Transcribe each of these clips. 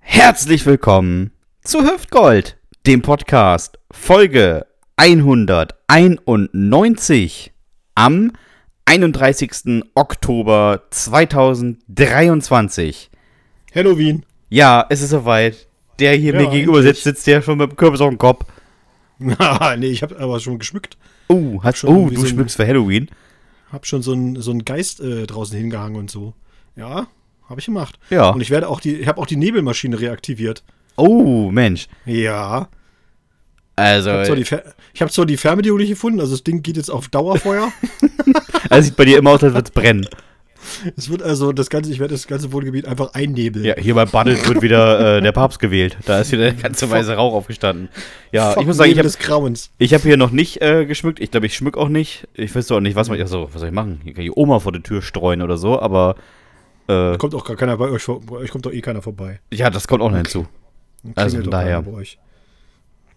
Herzlich willkommen zu Hüftgold, dem Podcast, Folge 191 am 31. Oktober 2023. Halloween. Ja, es ist soweit. Der hier Ja, mir gegenüber endlich. sitzt, sitzt ja schon mit dem Kürbis auf dem Kopf. Nee, ich habe aber schon geschmückt. Oh, hast, schon oh du so ein- schmückst für Halloween. Hab schon so einen so einen Geist äh, draußen hingehangen und so. Ja, habe ich gemacht. Ja. Und ich werde auch die, ich habe auch die Nebelmaschine reaktiviert. Oh, Mensch. Ja. Also, Ich habe zwar, die Fer- ich hab zwar die Fernbedienung nicht gefunden, also das Ding geht jetzt auf Dauerfeuer. also sieht bei dir immer aus, als würde es brennen. es wird also das ganze, ich werde das ganze Wohngebiet einfach einnebeln. Ja, hier bei Baddelt wird wieder äh, der Papst gewählt. Da ist wieder der ganze weiße Rauch aufgestanden. Ja, Fuck, ich muss sagen, ich habe hab hier noch nicht äh, geschmückt. Ich glaube, ich schmück auch nicht. Ich weiß auch nicht, was, man, also, was soll ich machen? Hier kann ich Oma vor die Tür streuen oder so, aber äh, Kommt auch gar keiner bei euch, bei euch kommt doch eh keiner vorbei. ja, das kommt auch noch hinzu. Also von daher.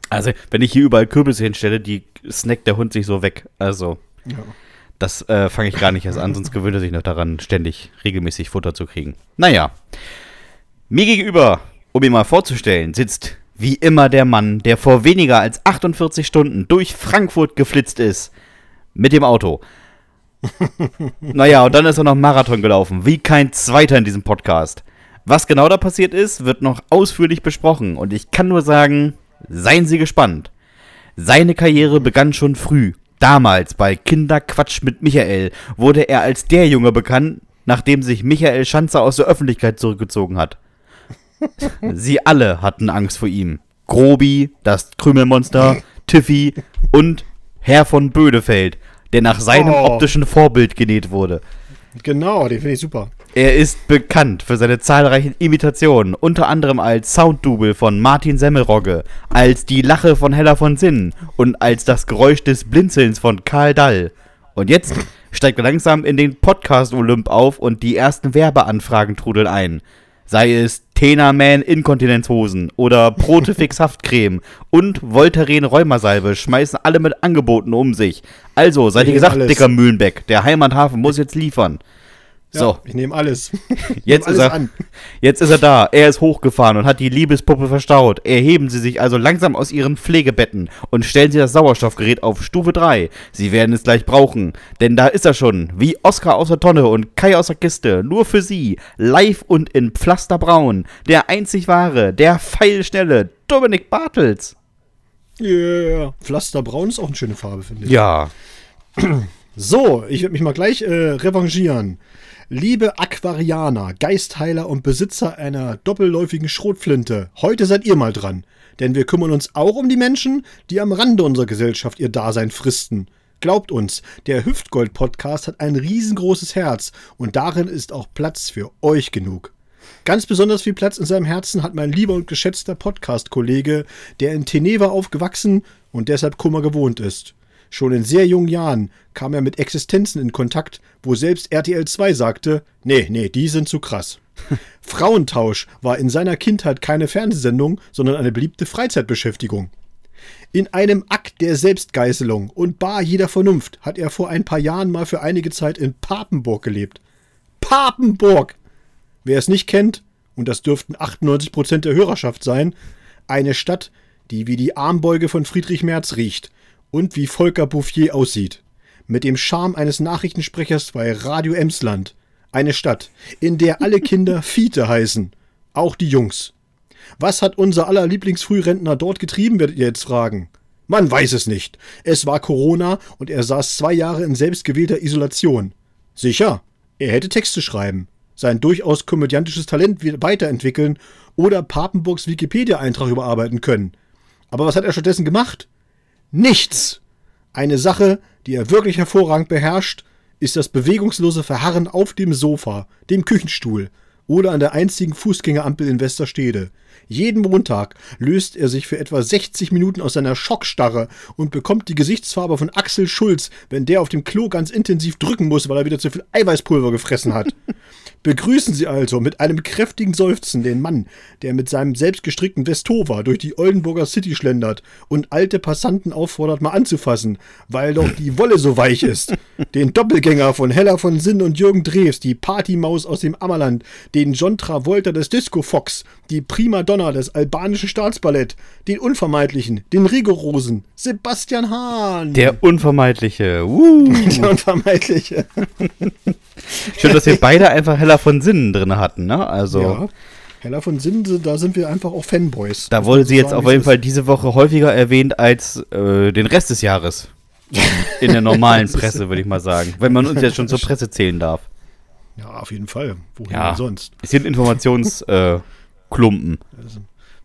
Also, wenn ich hier überall Kürbisse hinstelle, die snackt der Hund sich so weg. Also, Ja. das äh, fange ich gar nicht erst an, sonst gewöhnt er sich noch daran, ständig regelmäßig Futter zu kriegen. Naja. Mir gegenüber, um ihn mal vorzustellen, sitzt wie immer der Mann, der vor weniger als 48 Stunden durch Frankfurt geflitzt ist. Mit dem Auto. Naja, und dann ist er noch Marathon gelaufen, wie kein zweiter in diesem Podcast. Was genau da passiert ist, wird noch ausführlich besprochen und ich kann nur sagen, seien Sie gespannt. Seine Karriere begann schon früh. Damals bei Kinderquatsch mit Michael wurde er als der Junge bekannt, nachdem sich Michael Schanzer aus der Öffentlichkeit zurückgezogen hat. Sie alle hatten Angst vor ihm. Grobi, das Krümelmonster, Tiffy und Herr von Bödefeld, der nach seinem Oh. optischen Vorbild genäht wurde. Genau, den finde ich super. Er ist bekannt für seine zahlreichen Imitationen, unter anderem als Sounddouble von Martin Semmelrogge, als die Lache von Hella von Sinn und als das Geräusch des Blinzelns von Karl Dall. Und jetzt steigt er langsam in den Podcast-Olymp auf und die ersten Werbeanfragen trudeln ein. Sei es Tena-Man Inkontinenzhosen oder Protefix Haftcreme und Voltaren Rheumasalbe schmeißen alle mit Angeboten um sich. Also, seid ihr gesagt, alles. dicker Mühlenbeck, der Heimathafen muss jetzt liefern. Ja, So, Ich nehme alles. Jetzt Nehm ist, alles er, an. jetzt ist er da. Er ist hochgefahren und hat die Liebespuppe verstaut. Erheben Sie sich also langsam aus Ihren Pflegebetten und stellen Sie das Sauerstoffgerät auf Stufe 3. Sie werden es gleich brauchen. Denn da ist er schon. Wie Oscar aus der Tonne und Kai aus der Kiste. Nur für Sie. Live und in Pflasterbraun. Der einzig wahre, der feilschnelle Dominik Bartels. Yeah. Pflasterbraun ist auch eine schöne Farbe, finde ich. Ja. So, ich werde mich mal gleich äh, revanchieren. Liebe Aquarianer, Geistheiler und Besitzer einer doppelläufigen Schrotflinte, heute seid ihr mal dran. Denn wir kümmern uns auch um die Menschen, die am Rande unserer Gesellschaft ihr Dasein fristen. Glaubt uns, der Hüftgold-Podcast hat ein riesengroßes Herz und darin ist auch Platz für euch genug. Ganz besonders viel Platz in seinem Herzen hat mein lieber und geschätzter Podcast-Kollege, der in Teneva aufgewachsen und deshalb Kummer gewohnt ist. Schon in sehr jungen Jahren kam er mit Existenzen in Kontakt, wo selbst RTL 2 sagte, nee, nee, die sind zu krass. Frauentausch war in seiner Kindheit keine Fernsehsendung, sondern eine beliebte Freizeitbeschäftigung. In einem Akt der Selbstgeißelung und bar jeder Vernunft hat er vor ein paar Jahren mal für einige Zeit in Papenburg gelebt. Papenburg! Wer es nicht kennt, und das dürften 98% der Hörerschaft sein, eine Stadt, die wie die Armbeuge von Friedrich Merz riecht und wie Volker Bouffier aussieht. Mit dem Charme eines Nachrichtensprechers bei Radio Emsland. Eine Stadt, in der alle Kinder Fiete heißen. Auch die Jungs. Was hat unser aller Lieblingsfrührentner dort getrieben, werdet ihr jetzt fragen. Man weiß es nicht. Es war Corona und er saß zwei Jahre in selbstgewählter Isolation. Sicher, er hätte Texte schreiben, sein durchaus komödiantisches Talent weiterentwickeln oder Papenburgs Wikipedia-Eintrag überarbeiten können. Aber was hat er stattdessen gemacht? Nichts! Eine Sache, die er wirklich hervorragend beherrscht, ist das bewegungslose Verharren auf dem Sofa, dem Küchenstuhl oder an der einzigen Fußgängerampel in Westerstede. Jeden Montag löst er sich für etwa 60 Minuten aus seiner Schockstarre und bekommt die Gesichtsfarbe von Axel Schulz, wenn der auf dem Klo ganz intensiv drücken muss, weil er wieder zu viel Eiweißpulver gefressen hat. Begrüßen Sie also mit einem kräftigen Seufzen den Mann, der mit seinem selbstgestrickten Westova durch die Oldenburger City schlendert und alte Passanten auffordert, mal anzufassen, weil doch die Wolle so weich ist. Den Doppelgänger von Hella von Sinn und Jürgen Drews, die Partymaus aus dem Ammerland, den John Travolta des Disco Fox, die Primadonna des albanischen Staatsballett, den Unvermeidlichen, den rigorosen Sebastian Hahn. Der Unvermeidliche. Uh. Der Unvermeidliche. Schön, dass wir beide einfach Heller von Sinnen drin hatten, ne? Also. Ja. Heller von Sinnen, da sind wir einfach auch Fanboys. Da wurde sie jetzt sagen, auf jeden. Fall diese Woche häufiger erwähnt als äh, den Rest des Jahres. In der normalen Presse, würde ich mal sagen. Wenn man uns jetzt schon zur Presse zählen darf. Ja, auf jeden Fall. Wohin Ja. denn sonst? Es sind Informationsklumpen. Äh, Klumpen.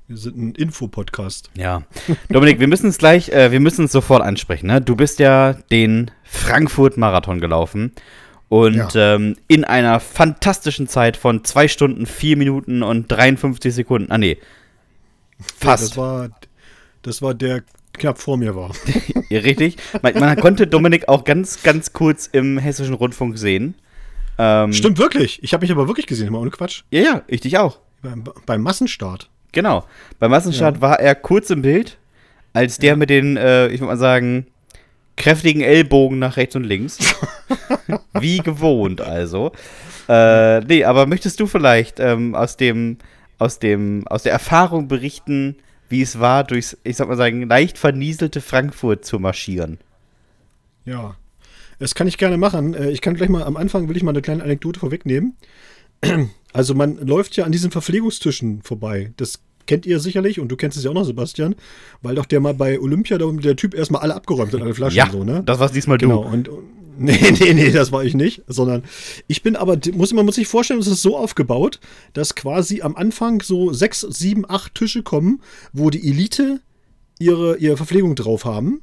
Wir sind ein Infopodcast. ja. Dominik, wir müssen es gleich, äh, wir müssen es sofort ansprechen. Ne? Du bist ja den Frankfurt-Marathon gelaufen. Und Ja. ähm, in einer fantastischen Zeit von 2 Stunden, 4 Minuten und 53 Sekunden. Ah, nee. Ja, Fast. das war, das war der knapp vor mir war. Ja, richtig. Man, man konnte Dominik auch ganz, ganz kurz im hessischen Rundfunk sehen. Ähm, Stimmt wirklich. Ich habe mich aber wirklich gesehen, mal ohne Quatsch. Ja, ja, ich dich auch. Beim, beim Massenstart. Genau. Beim Massenstart war er kurz im Bild, als der mit den, äh, ich würde mal sagen, kräftigen Ellbogen nach rechts und links. Wie gewohnt, also. Äh, nee, aber möchtest du vielleicht ähm, aus dem, aus dem, aus der Erfahrung berichten, wie es war, durchs, ich sag mal sagen, leicht vernieselte Frankfurt zu marschieren? Ja. Das kann ich gerne machen. Äh, Ich kann gleich mal am Anfang, will ich mal eine kleine Anekdote vorwegnehmen. Also man läuft ja an diesen Verpflegungstischen vorbei. Das kennt ihr sicherlich und du kennst es ja auch noch, Sebastian, weil doch der mal bei Olympia da der Typ erstmal alle abgeräumt hat, alle Flaschen Ja, so, ne? das war's diesmal Genau, du. und und- nee, nee, nee, das war ich nicht, sondern ich bin aber, muss, man muss sich vorstellen, es ist so aufgebaut, dass quasi am Anfang so sechs, sieben, acht Tische kommen, wo die Elite ihre, ihre Verpflegung drauf haben.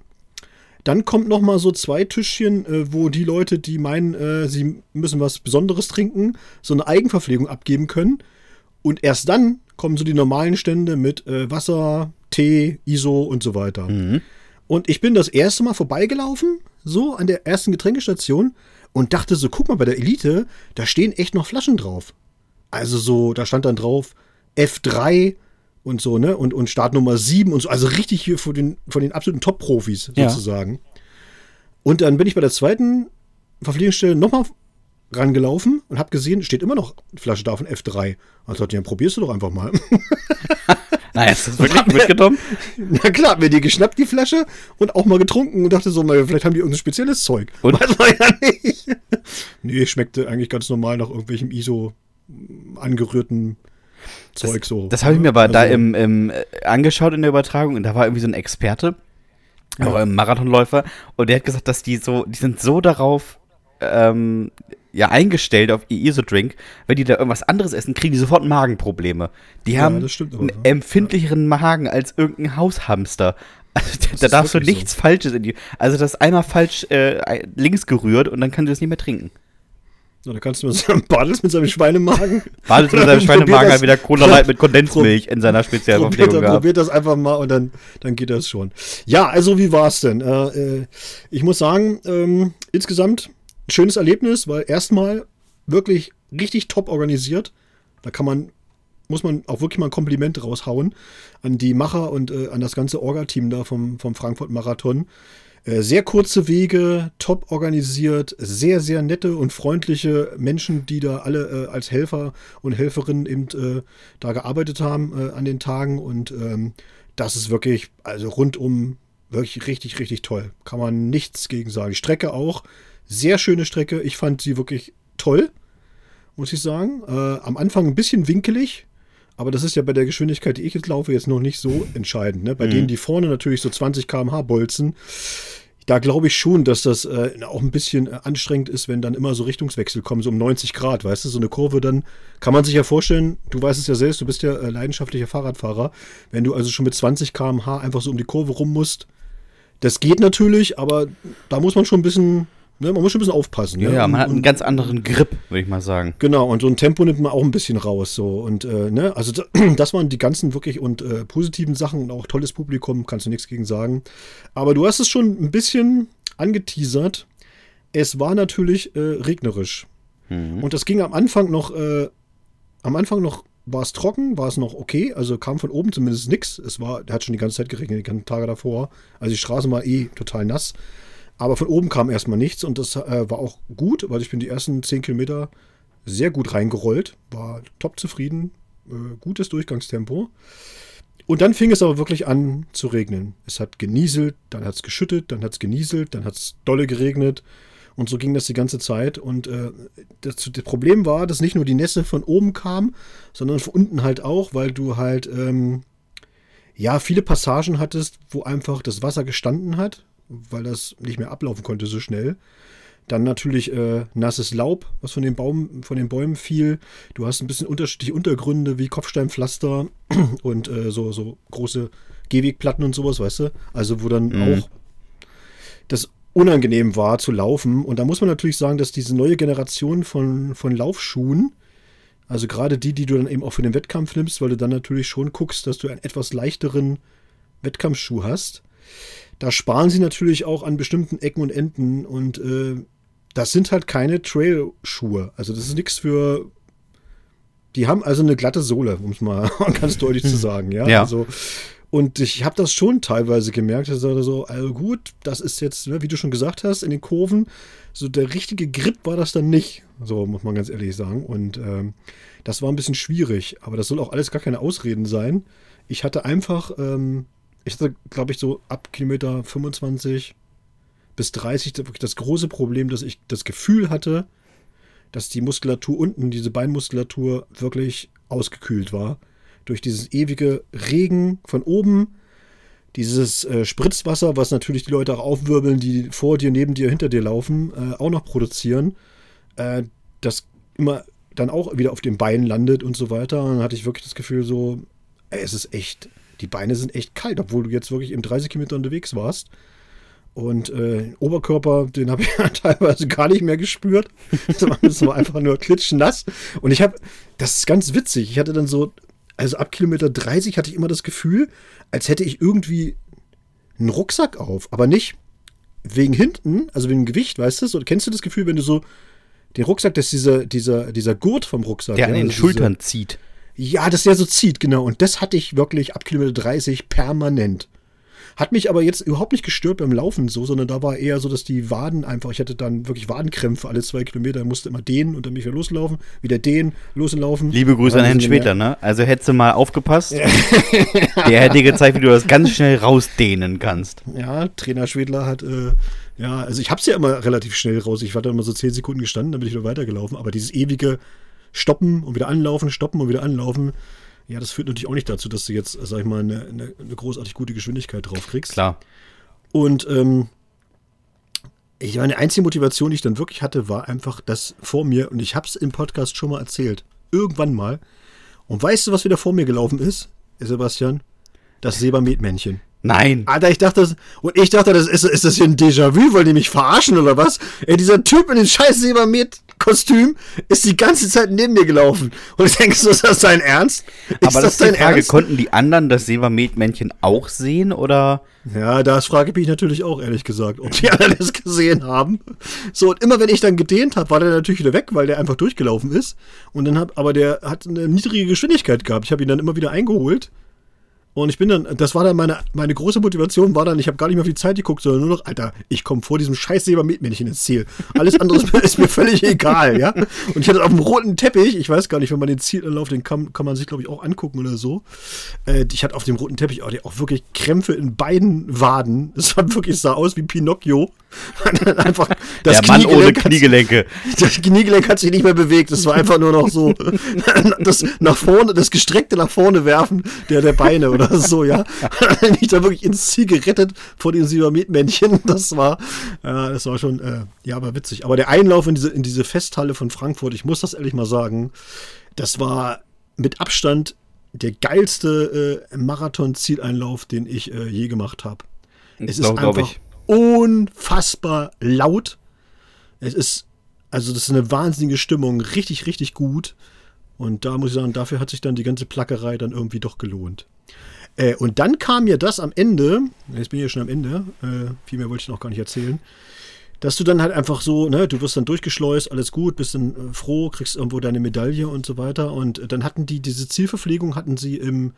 Dann kommt noch mal so zwei Tischchen, äh, wo die Leute, die meinen, äh, sie müssen was Besonderes trinken, so eine Eigenverpflegung abgeben können. Und erst dann kommen so die normalen Stände mit äh, Wasser, Tee, ISO und so weiter. Und ich bin das erste Mal vorbeigelaufen, so an der ersten Getränkestation und dachte so, guck mal, bei der Elite, da stehen echt noch Flaschen drauf. Also so, da stand dann drauf F3 und so, ne? Und, und Startnummer 7 und so. Also richtig hier von den, von den absoluten Top-Profis Ja. sozusagen. Und dann bin ich bei der zweiten Verpflegungsstelle nochmal rangelaufen und habe gesehen, steht immer noch eine Flasche da von F3. Und dachte, ja, probierst du doch einfach mal. Nein, ist das wirklich mitgenommen? Na klar, hab mir die geschnappt, die Flasche, und auch mal getrunken und dachte so, na, vielleicht haben die irgendein spezielles Zeug. Und? Weiß man ja nicht. nee, schmeckte eigentlich ganz normal nach irgendwelchem ISO angerührten Zeug so. Das habe ich mir aber da Also, im, im, äh, angeschaut in der Übertragung und da war irgendwie so ein Experte, auch ein Marathonläufer, und der hat gesagt, dass die so, die sind so darauf ähm, ja, eingestellt auf ihr ISO-Drink, wenn die da irgendwas anderes essen, kriegen die sofort Magenprobleme. Die Ja, haben das stimmt aber, einen ja. empfindlicheren Magen als irgendein Haushamster. Also, da, da darfst du wirklich so. nichts Falsches in die. Also das ist einmal falsch äh, links gerührt und dann kannst du das nicht mehr trinken. Na, da kannst du mal sagen, Badels mit seinem Schweinemagen. Badet mit seinem Schweinemagen hat wieder Cola Light mit Kondensmilch in seiner Probiert, Spezialverpflegung gehabt. probiert das einfach mal und dann, dann geht das schon. Ja, also wie war es denn? Äh, äh, ich muss sagen, ähm, insgesamt schönes Erlebnis, weil erstmal wirklich richtig top organisiert. Da kann man, muss man auch wirklich mal ein Kompliment raushauen an die Macher und äh, an das ganze Orga-Team da vom, vom Frankfurt-Marathon. Äh, Sehr kurze Wege, top organisiert, sehr, sehr nette und freundliche Menschen, die da alle äh, als Helfer und Helferinnen eben äh, da gearbeitet haben äh, an den Tagen. Und ähm, das ist wirklich, also rundum wirklich richtig, richtig toll. Kann man nichts gegen sagen. Die Strecke auch, sehr schöne Strecke. Ich fand sie wirklich toll, muss ich sagen. Äh, am Anfang ein bisschen winkelig. Aber das ist ja bei der Geschwindigkeit, die ich jetzt laufe, jetzt noch nicht so entscheidend. Ne? Bei denen, die vorne natürlich so 20 km/h bolzen, da glaube ich schon, dass das äh, auch ein bisschen äh, anstrengend ist, wenn dann immer so Richtungswechsel kommen, so um 90 Grad, weißt du, so eine Kurve, dann kann man sich ja vorstellen, du weißt es ja selbst, du bist ja äh, leidenschaftlicher Fahrradfahrer, wenn du also schon mit 20 km/h einfach so um die Kurve rum musst, das geht natürlich, aber da muss man schon ein bisschen, ne, man muss schon ein bisschen aufpassen. Ja, ne? ja, man Und- hat einen ganz anderen Grip, würde ich mal sagen. Genau, und so ein Tempo nimmt man auch ein bisschen raus. So. Und äh, ne, also da- das waren die ganzen wirklich und äh, positiven Sachen und auch tolles Publikum, kannst du nichts gegen sagen. Aber du hast es schon ein bisschen angeteasert. Es war natürlich äh, regnerisch. Und das ging am Anfang noch, äh, am Anfang noch war es trocken, war es noch okay, also kam von oben zumindest nichts. Es war, der hat schon die ganze Zeit geregnet, die ganzen Tage davor. Also die Straße war eh total nass. Aber von oben kam erstmal nichts und das äh, war auch gut, weil ich bin die ersten 10 Kilometer sehr gut reingerollt, war top zufrieden, äh, gutes Durchgangstempo. Und dann fing es aber wirklich an zu regnen. Es hat genieselt, dann hat es geschüttet, dann hat es genieselt, dann hat es dolle geregnet. Und so ging das die ganze Zeit. Und äh, das, das, Problem war, dass nicht nur die Nässe von oben kam, sondern von unten halt auch, weil du halt ähm, ja viele Passagen hattest, wo einfach das Wasser gestanden hat, weil das nicht mehr ablaufen konnte so schnell. Dann natürlich äh, nasses Laub, was von den, Baum, von den Bäumen fiel. Du hast ein bisschen unterschiedliche Untergründe wie Kopfsteinpflaster und äh, so, so große Gehwegplatten und sowas, weißt du? Also wo dann mhm. auch das unangenehm war zu laufen. Und da muss man natürlich sagen, dass diese neue Generation von, von Laufschuhen, also gerade die, die du dann eben auch für den Wettkampf nimmst, weil du dann natürlich schon guckst, dass du einen etwas leichteren Wettkampfschuh hast. Da sparen sie natürlich auch an bestimmten Ecken und Enden und äh, das sind halt keine Trail-Schuhe. Also das ist nichts für. Die haben also eine glatte Sohle, um es mal ganz deutlich zu sagen, ja. ja. Also, und ich habe das schon teilweise gemerkt, also so, also gut, das ist jetzt, ne, wie du schon gesagt hast, in den Kurven, so der richtige Grip war das dann nicht, so muss man ganz ehrlich sagen. Und ähm, das war ein bisschen schwierig, aber das soll auch alles gar keine Ausreden sein. Ich hatte einfach, ähm, ich hatte, glaube ich, so ab Kilometer 25, bis 30 wirklich das große Problem, dass ich das Gefühl hatte, dass die Muskulatur unten, diese Beinmuskulatur, wirklich ausgekühlt war. Durch dieses ewige Regen von oben, dieses äh, Spritzwasser, was natürlich die Leute auch aufwirbeln, die vor dir, neben dir, hinter dir laufen, äh, auch noch produzieren, äh, das immer dann auch wieder auf den Beinen landet und so weiter. Und dann hatte ich wirklich das Gefühl so, ey, es ist echt, die Beine sind echt kalt, obwohl du jetzt wirklich im 30 Kilometer unterwegs warst. Und äh, Oberkörper, den habe ich ja teilweise gar nicht mehr gespürt. Das war einfach nur klitschnass. Und ich habe, das ist ganz witzig. Ich hatte dann so, also ab Kilometer 30 hatte ich immer das Gefühl, als hätte ich irgendwie einen Rucksack auf. Aber nicht wegen hinten, also wegen dem Gewicht, weißt du? So, kennst du das Gefühl, wenn du so den Rucksack, das ist dieser, dieser, dieser Gurt vom Rucksack. Der an den also Schultern diese, zieht. Ja, dass der so zieht, genau. Und das hatte ich wirklich ab Kilometer 30 permanent. Hat mich aber jetzt überhaupt nicht gestört beim Laufen so, sondern da war eher so, dass die Waden einfach, ich hatte dann wirklich Wadenkrämpfe alle zwei Kilometer, musste immer dehnen und dann mich wieder loslaufen, wieder dehnen, loslaufen. Liebe Grüße an Herrn Schweter, ne? Also hättest du mal aufgepasst, der hätte dir gezeigt, wie du das ganz schnell rausdehnen kannst. Ja, Trainer Schwedler hat, äh, ja, also ich hab's ja immer relativ schnell raus. Ich war dann immer so zehn Sekunden gestanden, dann bin ich wieder weitergelaufen, aber dieses ewige Stoppen und wieder anlaufen, stoppen und wieder anlaufen, ja, das führt natürlich auch nicht dazu, dass du jetzt, sag ich mal, eine, eine, eine großartig gute Geschwindigkeit drauf kriegst. Klar. Und ähm, ich meine, die einzige Motivation, die ich dann wirklich hatte, war einfach das vor mir, und ich habe es im Podcast schon mal erzählt, irgendwann mal. Und weißt du, was wieder vor mir gelaufen ist, Sebastian? Das Sebermetmännchen. Nein. Alter, ich dachte, das, und ich dachte, das ist, ist das hier ein Déjà-vu, wollen die mich verarschen oder was? Ey, dieser Typ in den scheiß Sebermet-Kostüm ist die ganze Zeit neben mir gelaufen. Und ich denke, so, ist das dein Ernst? Ist Aber das, ist dein Frage, Ernst? konnten die anderen das Sebermet-Männchen auch sehen oder? Ja, das frage ich mich natürlich auch, ehrlich gesagt, ob die anderen das gesehen haben. So, und immer wenn ich dann gedehnt habe, war der natürlich wieder weg, weil der einfach durchgelaufen ist. Und dann hab, aber der hat eine niedrige Geschwindigkeit gehabt. Ich habe ihn dann immer wieder eingeholt und ich bin dann, das war dann meine, meine große Motivation, war dann, ich habe gar nicht mehr auf die Zeit geguckt, sondern nur noch, Alter, ich komme vor diesem scheiß Silbermädchen ins Ziel. Alles andere ist, ist, mir völlig egal, ja. Und ich hatte auf dem roten Teppich, ich weiß gar nicht, wenn man den Zielanlauf, den kann, kann man sich, glaube ich, auch angucken oder so. Äh, ich hatte auf dem roten Teppich auch, auch wirklich Krämpfe in beiden Waden. Es sah wirklich sah aus wie Pinocchio. einfach das Der Mann ohne Kniegelenke. Hat, das Kniegelenk hat sich nicht mehr bewegt. Es war einfach nur noch so das nach vorne, das gestreckte nach vorne werfen der, der Beine oder so, ja. Mich da wirklich ins Ziel gerettet vor dem Silbermetmännchen. Das war, äh, das war schon, äh, ja, aber witzig. Aber der Einlauf in diese, in diese Festhalle von Frankfurt, ich muss das ehrlich mal sagen, das war mit Abstand der geilste äh, Marathon-Zieleinlauf, den ich äh, je gemacht habe. Es ist einfach ich unfassbar laut. Es ist, also das ist eine wahnsinnige Stimmung, richtig, richtig gut. Und da muss ich sagen, dafür hat sich dann die ganze Plackerei dann irgendwie doch gelohnt. Äh, und dann kam mir das am Ende, jetzt bin ich ja schon am Ende, äh, viel mehr wollte ich noch gar nicht erzählen, dass du dann halt einfach so, ne, du wirst dann durchgeschleust, alles gut, bist dann äh, froh, kriegst irgendwo deine Medaille und so weiter. Und dann hatten die diese Zielverpflegung, hatten sie im,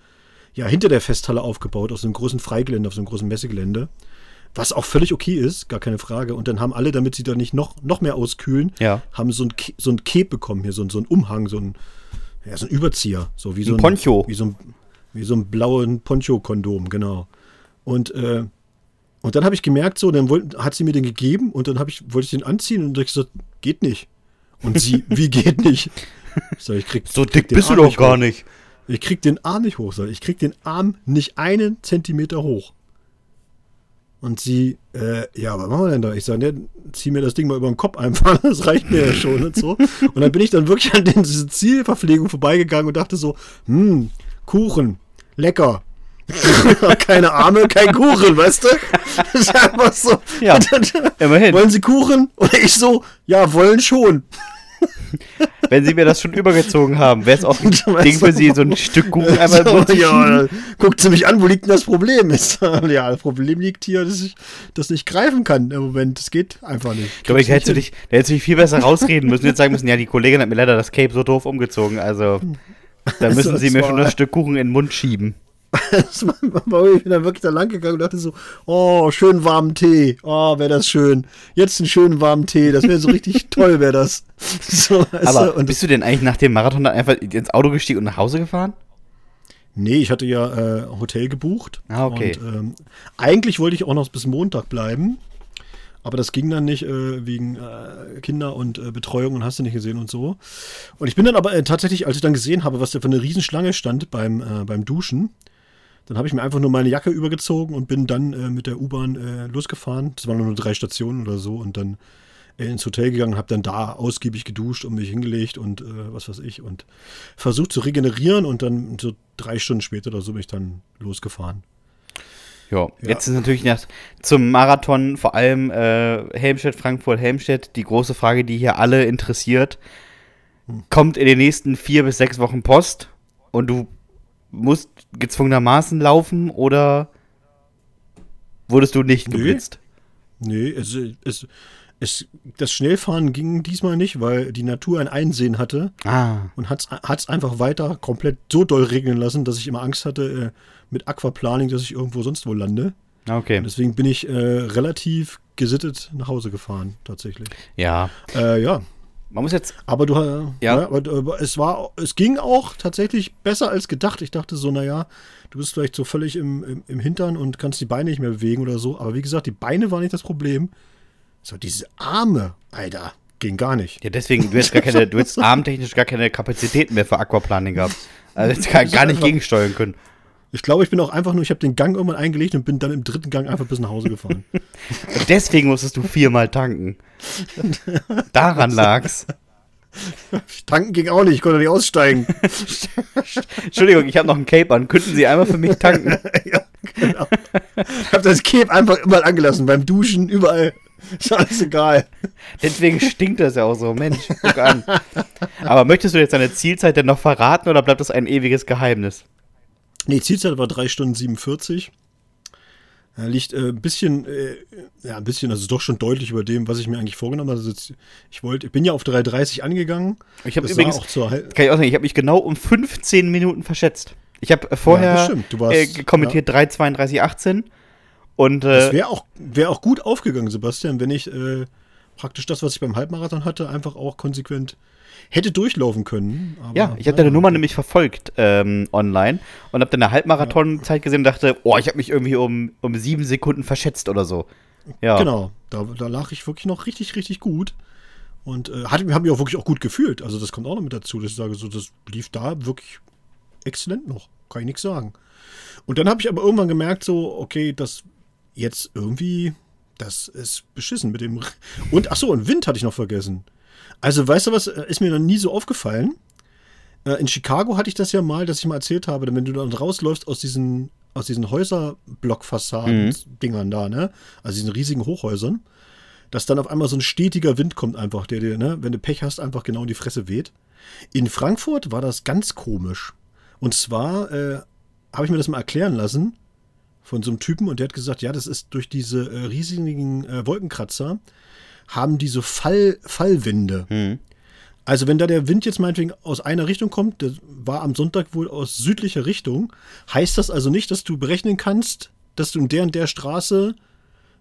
ja, hinter der Festhalle aufgebaut, auf so einem großen Freigelände, auf so einem großen Messegelände. Was auch völlig okay ist, gar keine Frage. Und dann haben alle, damit sie da nicht noch, noch mehr auskühlen, Ja. haben so ein, so ein Cape bekommen hier, so ein, so ein Umhang, so ein, ja, so ein Überzieher. So wie so Ein Poncho. Wie so ein, wie so ein blauen Poncho-Kondom, genau. Und, äh, und dann habe ich gemerkt, so, dann wollt, hat sie mir den gegeben und dann ich, wollte ich den anziehen und ich gesagt, geht nicht. Und sie, wie geht nicht? Ich sag, ich krieg, So krieg dick den bist du Arm doch nicht gar hoch. nicht. Ich krieg den Arm nicht hoch, sag ich. Krieg den Arm nicht einen Zentimeter hoch. Und sie, äh, ja, was machen wir denn da? Ich sage, ne, zieh mir das Ding mal über den Kopf einfach, das reicht mir ja schon und so. Und dann bin ich dann wirklich an den- diese Zielverpflegung vorbeigegangen und dachte so, hm, Kuchen, lecker. Keine Arme, kein Kuchen, weißt du? Das ist einfach so. Ja, immerhin. Wollen Sie Kuchen? Und ich so, ja, wollen schon. Wenn sie mir das schon übergezogen haben, wäre es auch ein Ding für sie, so ein Stück Kuchen einmal so, so, ja, guckt sie mich an, wo liegt denn das Problem? Ist, ja, das Problem liegt hier, dass ich das nicht greifen kann im Moment. Das geht einfach nicht. Ich glaube, ich Krieg's dich, da hättest du dich viel besser rausreden müssen. Jetzt sagen müssen, ja, die Kollegin hat mir leider das Cape so doof umgezogen. Also, da Also, müssen sie es mir schon das Stück Kuchen in den Mund schieben. Ich bin dann wirklich da lang gegangen und dachte so, oh, schön warmen Tee. Oh, wäre das schön. Jetzt einen schönen warmen Tee. Das wäre so richtig toll, wäre das. So, Aber du, und bist du denn eigentlich nach dem Marathon dann einfach ins Auto gestiegen und nach Hause gefahren? Nee, ich hatte ja äh, Hotel gebucht. Ah, okay. Und, ähm, eigentlich wollte ich auch noch bis Montag bleiben. Aber das ging dann nicht äh, wegen äh, Kinder und äh, Betreuung und hast du nicht gesehen und so. Und ich bin dann aber äh, tatsächlich, als ich dann gesehen habe, was da für eine Riesenschlange stand beim, äh, beim Duschen, dann habe ich mir einfach nur meine Jacke übergezogen und bin dann äh, mit der U-Bahn losgefahren. Das waren nur drei Stationen oder so und dann ins Hotel gegangen, habe dann da ausgiebig geduscht und mich hingelegt und was weiß ich und versucht zu regenerieren und dann so drei Stunden später oder so bin ich dann losgefahren. Ja, jetzt ist natürlich nach, zum Marathon vor allem äh, Helmstedt, Frankfurt, Helmstedt die große Frage, die hier alle interessiert. Kommt in den nächsten vier bis sechs Wochen Post und du musst gezwungenermaßen laufen oder wurdest du nicht Nee. geblitzt? Nee, es, es, es, das Schnellfahren ging diesmal nicht, weil die Natur ein Einsehen hatte Ah, und hat es einfach weiter komplett so doll regnen lassen, dass ich immer Angst hatte äh, mit Aquaplaning, dass ich irgendwo sonst wo lande. okay. Und deswegen bin ich äh, relativ gesittet nach Hause gefahren, tatsächlich. Ja, Äh, ja, man muss jetzt, aber du äh, Ja. aber, aber es war, es ging auch tatsächlich besser als gedacht. Ich dachte so, naja, du bist vielleicht so völlig im, im, im Hintern und kannst die Beine nicht mehr bewegen oder so. Aber wie gesagt, die Beine waren nicht das Problem. So, diese Arme, Alter, ging gar nicht. ja deswegen, du hättest gar keine, du hättest armtechnisch gar keine Kapazitäten mehr für Aquaplaning gehabt. Also hättest gar, gar nicht gegensteuern können. Ich glaube, ich bin auch einfach nur, ich habe den Gang irgendwann eingelegt und bin dann im dritten Gang einfach bis nach Hause gefahren. Deswegen musstest du viermal tanken. Daran lag's. Tanken ging auch nicht, ich konnte nicht aussteigen. Entschuldigung, ich habe noch ein Cape an. Könnten Sie einmal für mich tanken? ja, genau. Ich habe das Cape einfach überall angelassen, beim Duschen, überall. Ist alles egal. Deswegen stinkt das ja auch so. Mensch, guck an. Aber möchtest du jetzt deine Zielzeit denn noch verraten oder bleibt das ein ewiges Geheimnis? Nee, Zielzeit war 3 Stunden 47. Er liegt äh, ein bisschen, äh, ja, ein bisschen, also doch schon deutlich über dem, was ich mir eigentlich vorgenommen habe. Also jetzt, ich wollte, ich bin ja auf 3,30 angegangen. Ich habe Das übrigens, auch zur kann ich auch sagen, ich habe mich genau um 15 Minuten verschätzt. Ich habe Ja, das vorher. Du warst- äh, kommentiert 3,32,18 und Das äh, wäre auch, wär auch gut aufgegangen, Sebastian, wenn ich äh, praktisch das, was ich beim Halbmarathon hatte, einfach auch konsequent hätte durchlaufen können. Aber, ja, ich habe deine Nummer nämlich verfolgt ähm, online und habe deine Halbmarathon-Zeit gesehen und dachte, oh, ich habe mich irgendwie um, um sieben Sekunden verschätzt oder so. Ja, Genau, da, da lag ich wirklich noch richtig, richtig gut. Und äh, habe hab mich auch wirklich auch gut gefühlt. Also das kommt auch noch mit dazu, dass ich sage, so, das lief da wirklich exzellent noch. Kann ich nichts sagen. Und dann habe ich aber irgendwann gemerkt, so, okay, das jetzt irgendwie, das ist beschissen mit dem. Und ach so, und Wind hatte ich noch vergessen. Also, weißt du was, äh, ist mir noch nie so aufgefallen. Äh, In Chicago hatte ich das ja mal, dass ich mal erzählt habe, wenn du dann rausläufst aus diesen, aus diesen Häuserblockfassaden-Dingern da, ne? Also diesen riesigen Hochhäusern, dass dann auf einmal so ein stetiger Wind kommt einfach, der dir, ne, wenn du Pech hast, einfach genau in die Fresse weht. In Frankfurt war das ganz komisch. Und zwar äh, habe ich mir das mal erklären lassen von so einem Typen und der hat gesagt, ja, das ist durch diese äh, riesigen äh, Wolkenkratzer haben diese Fall, Fallwinde. Hm. Also wenn da der Wind jetzt meinetwegen aus einer Richtung kommt, der war am Sonntag wohl aus südlicher Richtung, heißt das also nicht, dass du berechnen kannst, dass du in der und der Straße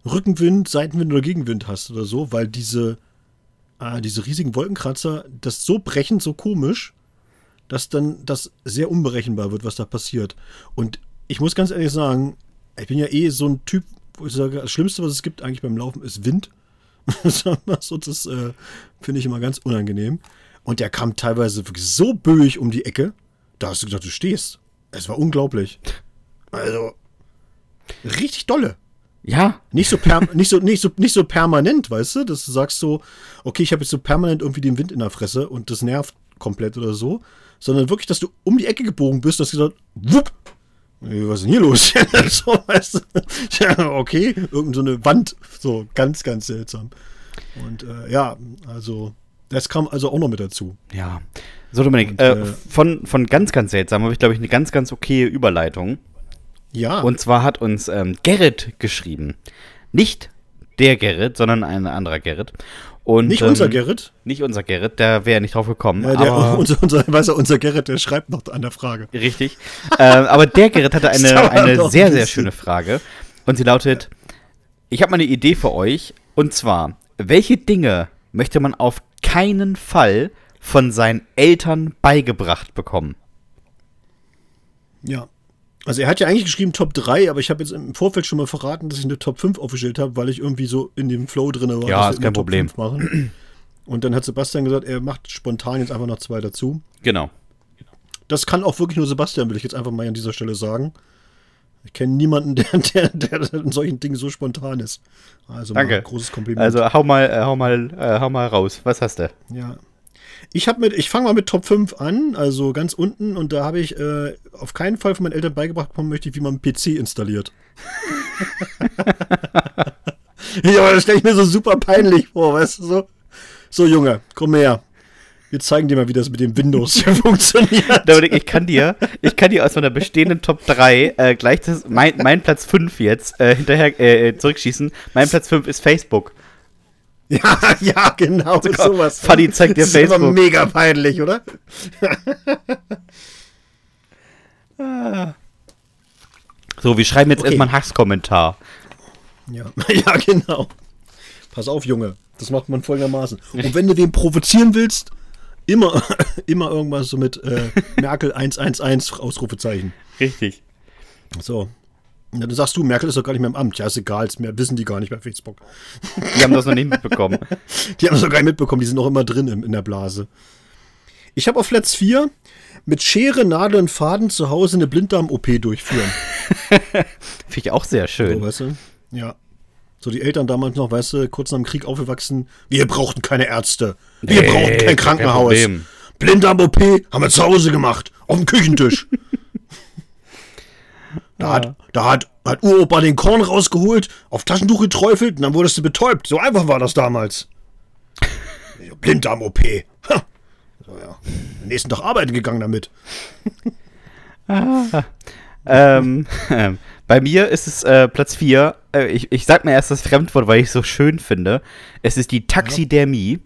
Rückenwind, Seitenwind oder Gegenwind hast oder so, weil diese, äh, diese riesigen Wolkenkratzer, das so brechend, so komisch, dass dann das sehr unberechenbar wird, was da passiert. Und ich muss ganz ehrlich sagen, ich bin ja eh so ein Typ, wo ich sage, das Schlimmste, was es gibt eigentlich beim Laufen, ist Wind. so, das äh, finde ich immer ganz unangenehm. Und der kam teilweise wirklich so böig um die Ecke, da hast du gedacht, du stehst. Es war unglaublich. Also, richtig dolle. Ja. Nicht so, nicht, so, nicht, so, nicht so permanent, weißt du, dass du sagst so, okay, ich habe jetzt so permanent irgendwie den Wind in der Fresse und das nervt komplett oder so, sondern wirklich, dass du um die Ecke gebogen bist, dass du gesagt, wupp, was ist denn hier los? so, weißt du, ja, okay, irgend so eine Wand, so ganz, ganz seltsam. Und äh, ja, also, das kam also auch noch mit dazu. Ja. So, Dominik, Und, äh, äh, von, von ganz, ganz seltsam habe ich, glaube ich, eine ganz, ganz okaye Überleitung. Ja, Und zwar hat uns ähm, Gerrit geschrieben. Nicht der Gerrit, sondern ein anderer Gerrit. Und, nicht ähm, unser Gerrit. Nicht unser Gerrit, der wäre nicht drauf gekommen. Ja, der, aber, unser, unser, weißt du, unser Gerrit, der schreibt noch an der Frage. Richtig. ähm, aber der Gerrit hatte eine, eine sehr, sehr schöne Frage. Und sie lautet: Ich habe mal eine Idee für euch. Und zwar, welche Dinge möchte man auf keinen Fall von seinen Eltern beigebracht bekommen? Ja. Also er hat ja eigentlich geschrieben Top 3, aber ich habe jetzt im Vorfeld schon mal verraten, dass ich eine Top 5 aufgestellt habe, weil ich irgendwie so in dem Flow drin war. Ja, ist kein Problem. 5 Machen. Und dann hat Sebastian gesagt, er macht spontan jetzt einfach noch zwei dazu. Genau. Das kann auch wirklich nur Sebastian, will ich jetzt einfach mal an dieser Stelle sagen. Ich kenne niemanden, der, der, der in solchen Dingen so spontan ist. Also Danke. großes Kompliment. Also hau mal, äh, hau mal, äh, hau mal raus. Was hast du? Ja. Ich habe mit, ich fange mal mit Top 5 an, also ganz unten, und da habe ich äh, auf keinen Fall von meinen Eltern beigebracht bekommen, möchte wie man einen PC installiert. ja, aber das stelle ich mir so super peinlich vor, weißt du so? So, Junge, komm her. Wir zeigen dir mal, wie das mit dem Windows hier funktioniert. Ich kann dir, ich kann dir aus meiner bestehenden Top 3 äh, gleich das, mein, mein Platz 5 jetzt äh, hinterher äh, zurückschießen. Mein Platz 5 ist Facebook. Ja, ja, genau, sowas. Fanny zeigt dir das ist Facebook. mega peinlich, oder? So, wir schreiben jetzt Okay. erstmal einen Hasskommentar. Ja, ja, genau. Pass auf, Junge. Das macht man folgendermaßen. Und wenn du wen provozieren willst, immer, immer irgendwas so mit äh, Merkel 111 Ausrufezeichen. Richtig. So. Ja, dann sagst du, Merkel ist doch gar nicht mehr im Amt. Ja, ist egal, ist mehr, wissen die gar nicht bei Facebook. Die haben das noch nicht mitbekommen. Die haben es doch gar nicht mitbekommen, die sind noch immer drin in, in der Blase. Ich habe auf Platz 4 mit Schere, Nadel und Faden zu Hause eine Blinddarm-OP durchführen. Finde ich auch sehr So, schön. weißt du? Ja. So die Eltern damals noch, weißt du, kurz nach dem Krieg aufgewachsen. Wir brauchten keine Ärzte. Wir Nee, brauchten kein Krankenhaus. Blinddarm-OP haben wir zu Hause gemacht. Auf dem Küchentisch. da hat, da hat, hat Uropa den Korn rausgeholt, auf Taschentuch geträufelt und dann wurdest du betäubt. So einfach war das damals. Blinddarm-OP. So, ja. Am nächsten Tag arbeiten gegangen damit. Ähm, ähm, bei mir ist es äh, Platz 4. Äh, ich, ich sag mir erst das Fremdwort, weil ich es so schön finde. Es ist die Taxidermie.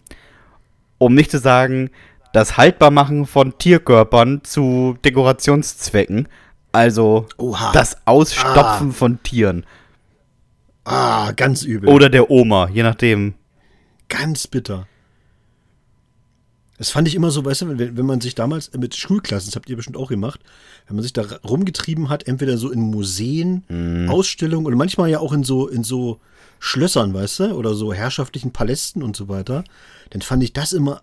Um nicht zu sagen, das Haltbarmachen von Tierkörpern zu Dekorationszwecken. Also Oha. das Ausstopfen Ah. von Tieren. Ah, ganz übel. Oder der Oma, je nachdem. Ganz bitter. Das fand ich immer so, weißt du, wenn, wenn man sich damals mit Schulklassen, das habt ihr bestimmt auch gemacht, wenn man sich da rumgetrieben hat, entweder so in Museen, Ausstellungen oder manchmal ja auch in so, in so Schlössern, weißt du, oder so herrschaftlichen Palästen und so weiter, dann fand ich das immer,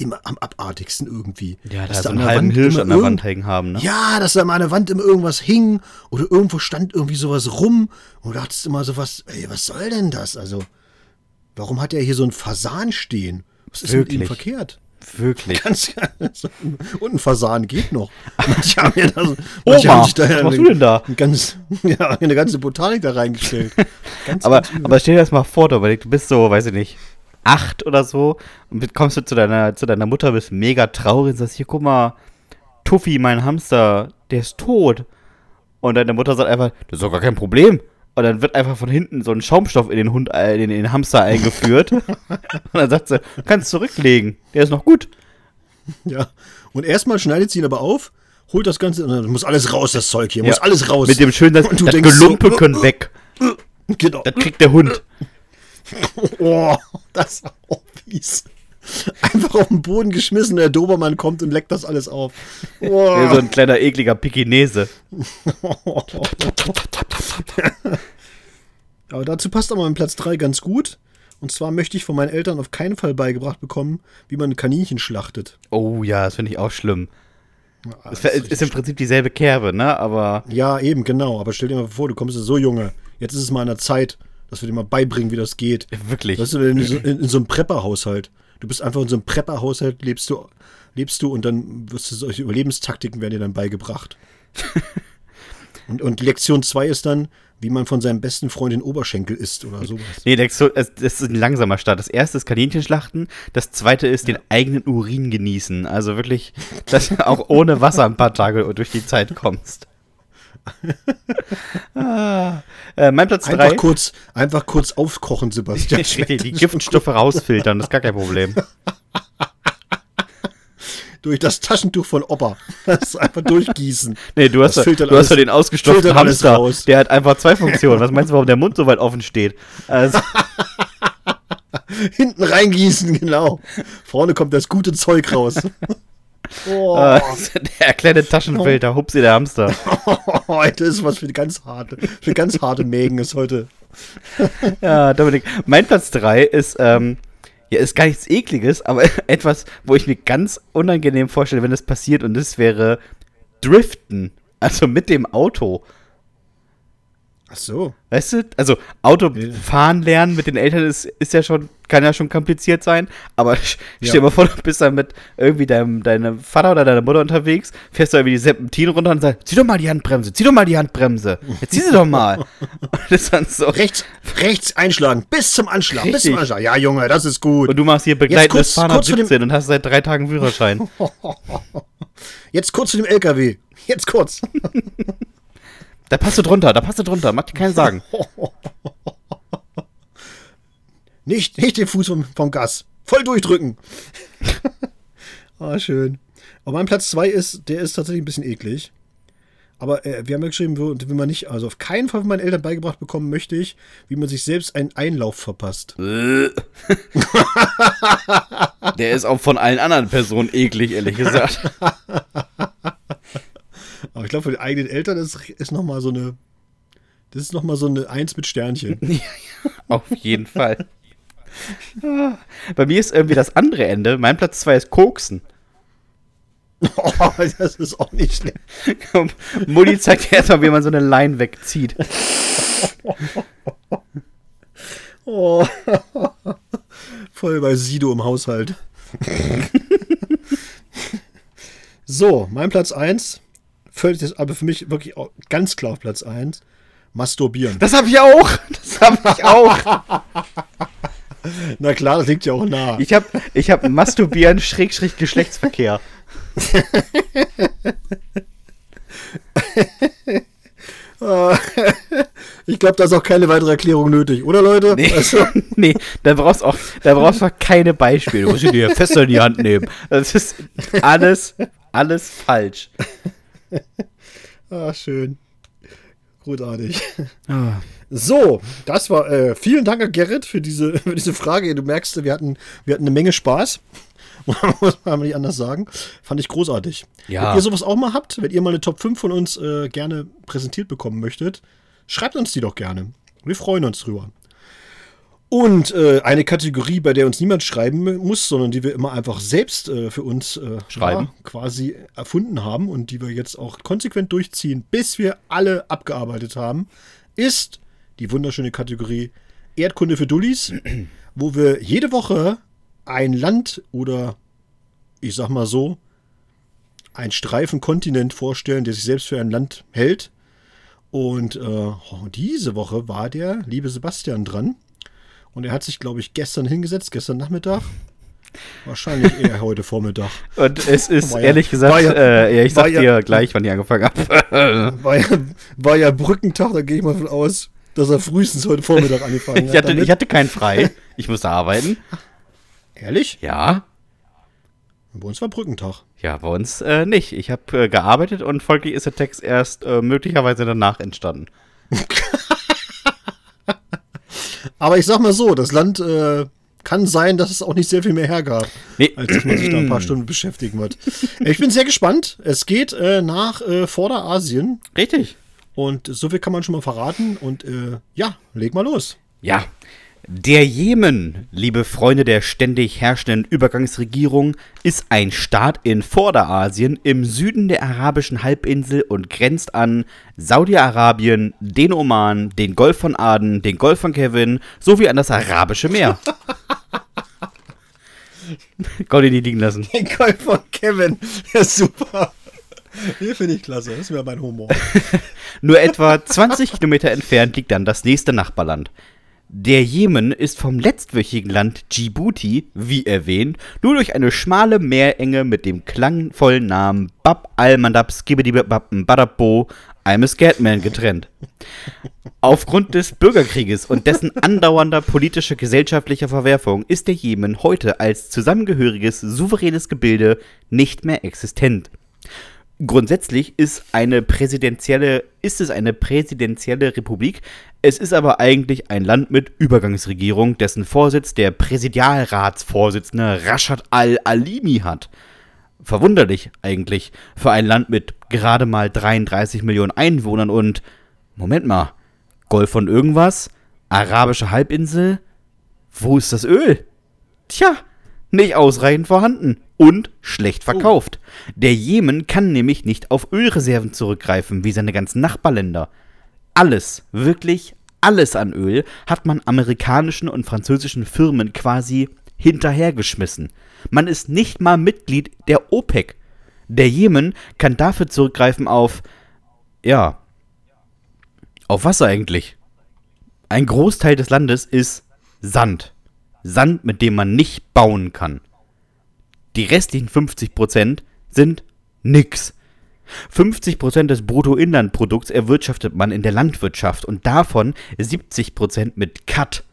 immer am abartigsten irgendwie. Ja, da Dass so an einen halben Wand Hirsch an der Wand hängen haben, ne? ja, dass da an der Wand immer irgendwas hing oder irgendwo stand irgendwie sowas rum und du dachtest immer so was, ey, was soll denn das? Also, warum hat er hier so ein Fasan stehen? Was ist mit ihm Wirklich? verkehrt? Wirklich. Ganz, und ein Fasan geht noch. Manche haben ja da so, Oma, haben sich da was machst du denn da? ein ganz, ja, eine ganze Botanik da reingestellt. Ganz, Aber, ganz aber stell dir das mal vor, Dominik, du bist so, weiß ich nicht, acht oder so und kommst du zu deiner, zu deiner Mutter, bist mega traurig und sagst, hier, guck mal, Tuffy, mein Hamster, der ist tot. Und deine Mutter sagt einfach, das ist doch gar kein Problem. Und dann wird einfach von hinten so ein Schaumstoff in den Hund, äh, in den Hamster eingeführt. und dann sagt sie, kannst zurücklegen, der ist noch gut. ja. Und erstmal schneidet sie ihn aber auf, holt das Ganze, und dann muss alles raus, das Zeug hier, Ja. muss alles raus. Mit dem schönen, das, Und du das denkst so, Gelumpe können weg. Genau. Das kriegt der Hund. Oh, das ist auch fies. Einfach auf den Boden geschmissen, der Dobermann kommt und leckt das alles auf. Oh. Ja, so ein kleiner ekliger Pekinese. Aber dazu passt aber mein Platz 3 ganz gut. Und zwar möchte ich von meinen Eltern auf keinen Fall beigebracht bekommen, wie man ein Kaninchen schlachtet. Oh ja, das finde ich auch schlimm. Das Das ist im Prinzip dieselbe Kerbe, ne? Aber Ja, eben, genau. Aber stell dir mal vor, du kommst so Junge. Jetzt ist es mal an der Zeit, dass wir dir mal beibringen, wie das geht. wirklich. Weißt du, in, so- in, in so einem Prepper-Haushalt. Du bist einfach in so einem Prepper-Haushalt, lebst du, lebst du und dann wirst du solche Überlebenstaktiken werden dir dann beigebracht. und, und Lektion 2 ist dann, wie man von seinem besten Freund den Oberschenkel isst oder sowas. Nee, das das ist ein langsamer Start. Das erste ist Kaninchenschlachten, das zweite ist den eigenen Urin genießen. Also wirklich, dass du auch ohne Wasser ein paar Tage durch die Zeit kommst. Ah, äh, mein Platz Einfach 3. kurz, einfach kurz aufkochen, Sebastian. Die, Giftstoffe rausfiltern, das ist gar kein Problem. Durch das Taschentuch von Opa. Das ist einfach durchgießen. Nee, du hast, ja- du hast alles- ja den ausgestopften Hamster. raus. Der hat einfach zwei Funktionen. Was meinst du, warum der Mund so weit offen steht? Also, Hinten reingießen, genau. Vorne kommt das gute Zeug raus. Oh, äh, der kleine Taschenfilter, Hupsi der Hamster. heute ist was für ganz harte, für ganz harte Mägen ist heute. Ja, Dominik, mein Platz 3 ist, ähm, ja, ist gar nichts Ekliges, aber etwas, wo ich mir ganz unangenehm vorstelle, wenn das passiert, und das wäre Driften. Also mit dem Auto. Ach so. Weißt du? Also Auto fahren lernen mit den Eltern ist, ist ja schon, kann ja schon kompliziert sein, aber Ja. stell dir mal vor, du bist dann mit irgendwie deinem, deinem Vater oder deiner Mutter unterwegs, fährst du irgendwie die Serpentine runter und sagst, zieh doch mal die Handbremse, zieh doch mal die Handbremse, jetzt zieh sie doch mal. Und das dann so. Rechts, rechts einschlagen, bis zum Anschlag, bis Richtig. zum Anschlag. Ja, Junge, das ist gut. Und du machst hier begleitendes Fahren ab kurz vor dem- 17 und hast seit drei Tagen Führerschein. Jetzt kurz zu dem LKW. Jetzt kurz. Da passt du drunter, da passt du drunter, mach dir keinen Sagen. Nicht, nicht den Fuß vom, vom Gas. Voll durchdrücken. ah, schön. Aber mein Platz 2 ist, der ist tatsächlich ein bisschen eklig. Aber äh, wir haben ja geschrieben, wie man nicht, also auf keinen Fall von meinen Eltern beigebracht bekommen möchte ich, wie man sich selbst einen Einlauf verpasst. Der ist auch von allen anderen Personen eklig, ehrlich gesagt. Aber ich glaube, für die eigenen Eltern ist, ist nochmal so eine, das ist nochmal so eine Eins mit Sternchen. Auf jeden Fall. Bei mir ist irgendwie das andere Ende. Mein Platz 2 ist Koksen. oh, das ist auch nicht schlecht. Komm, Mutti zeigt erstmal, wie man so eine Line wegzieht. Oh. Voll bei Sido im Haushalt. so, mein Platz 1. Völlig, das- aber für mich wirklich auch ganz klar auf Platz 1. Masturbieren. Das habe ich auch. Das habe ich auch. Na klar, das liegt ja auch nah. Ich habe ich hab Masturbieren Schrägstrich Geschlechtsverkehr. Ich glaube, da ist auch keine weitere Erklärung nötig, oder Leute? Nee, Also, nee da brauchst auch, da brauchst du auch keine Beispiele. Du musst dir fest in die Hand nehmen. Das ist alles, alles falsch. ah, schön. Großartig. So, das war. Äh, vielen Dank an Gerrit für diese, für diese Frage. Du merkst, wir hatten, wir hatten eine Menge Spaß. Muss man nicht anders sagen. Fand ich großartig. Ja. Wenn ihr sowas auch mal habt, wenn ihr mal eine Top 5 von uns äh, gerne präsentiert bekommen möchtet, schreibt uns die doch gerne. Wir freuen uns drüber. Und äh, eine Kategorie, bei der uns niemand schreiben muss, sondern die wir immer einfach selbst äh, für uns äh, Schreiben. ja, quasi erfunden haben und die wir jetzt auch konsequent durchziehen, bis wir alle abgearbeitet haben, ist die wunderschöne Kategorie Erdkunde für Dullis, wo wir jede Woche ein Land oder ich sag mal so, ein Streifenkontinent vorstellen, der sich selbst für ein Land hält. Und äh, oh, diese Woche war der liebe Sebastian dran. Und er hat sich, glaube ich, gestern hingesetzt, gestern Nachmittag. Wahrscheinlich eher heute Vormittag. Und es ist War ja- ehrlich gesagt, ja- äh, ich sag ja- dir gleich, wann ich angefangen habe. War ja, war ja Brückentag, da gehe ich mal von aus, dass er frühestens heute Vormittag angefangen ich, hat. hatte, damit. ich hatte keinen frei. Ich musste arbeiten. Ehrlich? Ja. Bei uns war Brückentag. Ja, bei uns äh, nicht. Ich habe äh, gearbeitet und folglich ist der Text erst äh, möglicherweise danach entstanden. Aber ich sag mal so, das Land äh, kann sein, dass es auch nicht sehr viel mehr hergab, nee. als dass man sich da ein paar Stunden beschäftigen wird. ich bin sehr gespannt. Es geht äh, nach äh, Vorderasien. Richtig. Und so viel kann man schon mal verraten. Und äh, ja, leg mal los. Ja, der Jemen, liebe Freunde der ständig herrschenden Übergangsregierung, ist ein Staat in Vorderasien im Süden der arabischen Halbinsel und grenzt an Saudi-Arabien, den Oman, den Golf von Aden, den Golf von Kevin sowie an das Arabische Meer. Konnte nicht liegen lassen. Den Golf von Kevin, ja super. Hier finde ich klasse, das wäre mein Humor. Nur etwa 20 Kilometer entfernt liegt dann das nächste Nachbarland. Der Jemen ist vom letztwöchigen Land Djibouti, wie erwähnt, nur durch eine schmale Meerenge mit dem klangvollen Namen Bab al-Mandab Skibidi-Badabo I'm a Scatman getrennt. Aufgrund des Bürgerkrieges und dessen andauernder politischer gesellschaftlicher Verwerfung ist der Jemen heute als zusammengehöriges souveränes Gebilde nicht mehr existent. Grundsätzlich ist eine präsidentielle, ist es eine präsidentielle Republik. Es ist aber eigentlich ein Land mit Übergangsregierung, dessen Vorsitz der Präsidialratsvorsitzende Rashad al-Alimi hat. Verwunderlich eigentlich für ein Land mit gerade mal 33 Millionen Einwohnern und Moment mal, Golf von irgendwas, arabische Halbinsel, wo ist das Öl? Tja, nicht ausreichend vorhanden und schlecht verkauft. Oh. Der Jemen kann nämlich nicht auf Ölreserven zurückgreifen, wie seine ganzen Nachbarländer. Alles, wirklich alles an Öl hat man amerikanischen und französischen Firmen quasi hinterhergeschmissen. Man ist nicht mal Mitglied der OPEC. Der Jemen kann dafür zurückgreifen auf, ja, auf was eigentlich? Ein Großteil des Landes ist Sand. Sand, mit dem man nicht bauen kann. Die restlichen 50% sind nix. 50% des Bruttoinlandprodukts erwirtschaftet man in der Landwirtschaft und davon 70% mit Cut,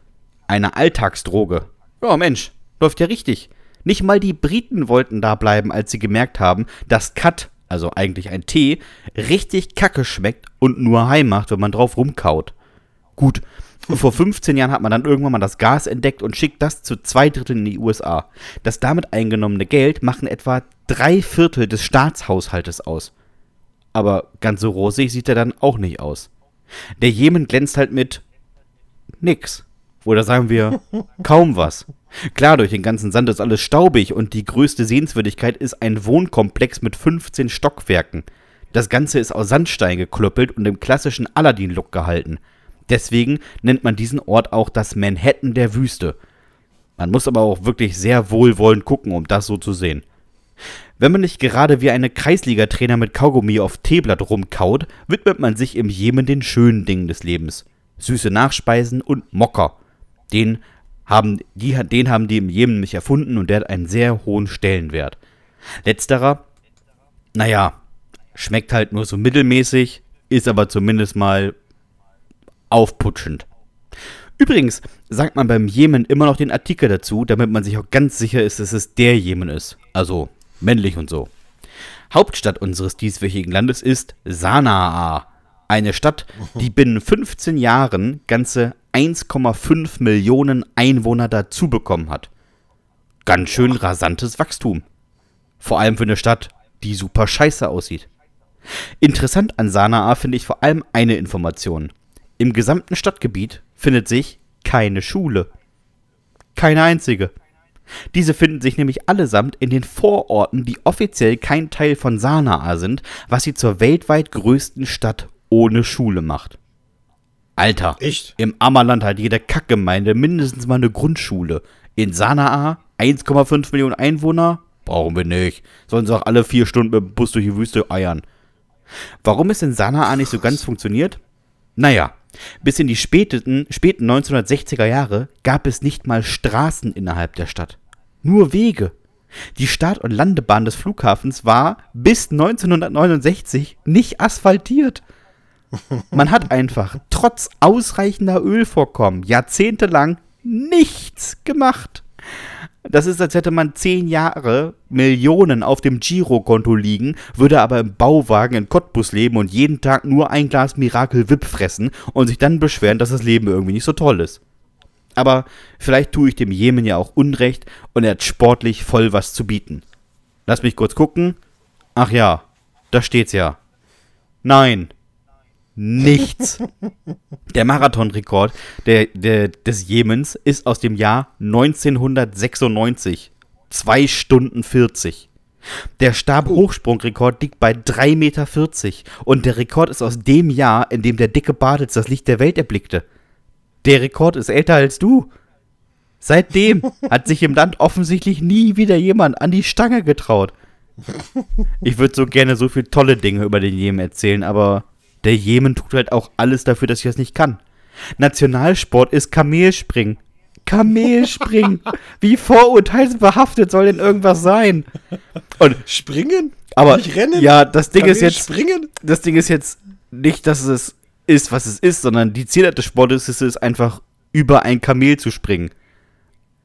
einer Alltagsdroge. Ja, Mensch, läuft ja richtig. Nicht mal die Briten wollten da bleiben, als sie gemerkt haben, dass Cut, also eigentlich ein Tee, richtig kacke schmeckt und nur heim macht, wenn man drauf rumkaut. Gut, vor 15 Jahren hat man dann irgendwann mal das Gas entdeckt und schickt das zu zwei Dritteln in die USA. Das damit eingenommene Geld machen etwa drei Viertel des Staatshaushaltes aus. Aber ganz so rosig sieht er dann auch nicht aus. Der Jemen glänzt halt mit nix. Oder sagen wir kaum was. Klar, durch den ganzen Sand ist alles staubig und die größte Sehenswürdigkeit ist ein Wohnkomplex mit 15 Stockwerken. Das Ganze ist aus Sandstein geklöppelt und im klassischen Aladdin-Look gehalten. Deswegen nennt man diesen Ort auch das Manhattan der Wüste. Man muss aber auch wirklich sehr wohlwollend gucken, um das so zu sehen. Wenn man nicht gerade wie eine Kreisliga-Trainer mit Kaugummi auf Teeblatt rumkaut, widmet man sich im Jemen den schönen Dingen des Lebens. Süße Nachspeisen und Mocker. Den haben, die, den haben die im Jemen mich erfunden und der hat einen sehr hohen Stellenwert. Letzterer, naja, schmeckt halt nur so mittelmäßig, ist aber zumindest mal aufputschend. Übrigens sagt man beim Jemen immer noch den Artikel dazu, damit man sich auch ganz sicher ist, dass es der Jemen ist. Also männlich und so. Hauptstadt unseres dieswöchigen Landes ist Sanaa. Eine Stadt, die binnen 15 Jahren ganze 1,5 Millionen Einwohner dazu bekommen hat. Ganz schön rasantes Wachstum. Vor allem für eine Stadt, die super scheiße aussieht. Interessant an Sanaa finde ich vor allem eine Information. Im gesamten Stadtgebiet findet sich keine Schule. Keine einzige. Diese finden sich nämlich allesamt in den Vororten, die offiziell kein Teil von Sanaa sind, was sie zur weltweit größten Stadt ohne Schule macht. Alter, Echt? im Ammerland hat jede Kackgemeinde mindestens mal eine Grundschule. In Sanaa 1,5 Millionen Einwohner? Brauchen wir nicht. Sollen sie auch alle vier Stunden mit dem Bus durch die Wüste eiern. Warum es in Sanaa nicht so ganz funktioniert? Naja, bis in die späten, späten 1960er Jahre gab es nicht mal Straßen innerhalb der Stadt. Nur Wege. Die Start- und Landebahn des Flughafens war bis 1969 nicht asphaltiert. Man hat einfach trotz ausreichender Ölvorkommen jahrzehntelang nichts gemacht. Das ist, als hätte man zehn Jahre Millionen auf dem Girokonto liegen, würde aber im Bauwagen in Cottbus leben und jeden Tag nur ein Glas Miracle Whip fressen und sich dann beschweren, dass das Leben irgendwie nicht so toll ist. Aber vielleicht tue ich dem Jemen ja auch Unrecht und er hat sportlich voll was zu bieten. Lass mich kurz gucken. Ach ja, da steht's ja. Nein, nichts. Der Marathonrekord der, der, des Jemens ist aus dem Jahr 1996. 2 Stunden 40. Der Stabhochsprungrekord liegt bei 3,40 Meter. Und der Rekord ist aus dem Jahr, in dem der dicke Bartels das Licht der Welt erblickte. Der Rekord ist älter als du. Seitdem hat sich im Land offensichtlich nie wieder jemand an die Stange getraut. Ich würde so gerne so viele tolle Dinge über den Jemen erzählen, aber der Jemen tut halt auch alles dafür, dass ich das nicht kann. Nationalsport ist Kamelspringen. Kamelspringen. Wie vorurteilsbehaftet soll denn irgendwas sein? Und springen? Aber nicht rennen? ja, das Ding ist jetzt springen? das Ding ist jetzt nicht, dass es ist, was es ist, sondern die Zielart des Sportes ist es einfach über ein Kamel zu springen.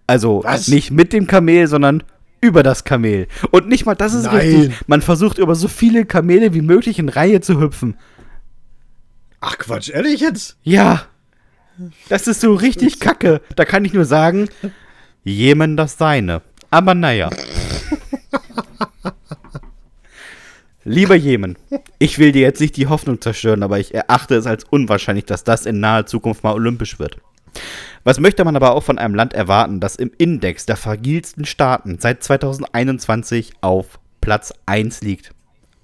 Also Was? nicht mit dem Kamel, sondern über das Kamel. Und nicht mal das ist Nein. richtig. Man versucht über so viele Kamele wie möglich in Reihe zu hüpfen. Ach Quatsch, ehrlich jetzt? Ja. Das ist so richtig kacke. Da kann ich nur sagen, Jemen das seine. Aber naja. Lieber Jemen, ich will dir jetzt nicht die Hoffnung zerstören, aber ich erachte es als unwahrscheinlich, dass das in naher Zukunft mal olympisch wird. Was möchte man aber auch von einem Land erwarten, das im Index der fragilsten Staaten seit 2021 auf Platz 1 liegt?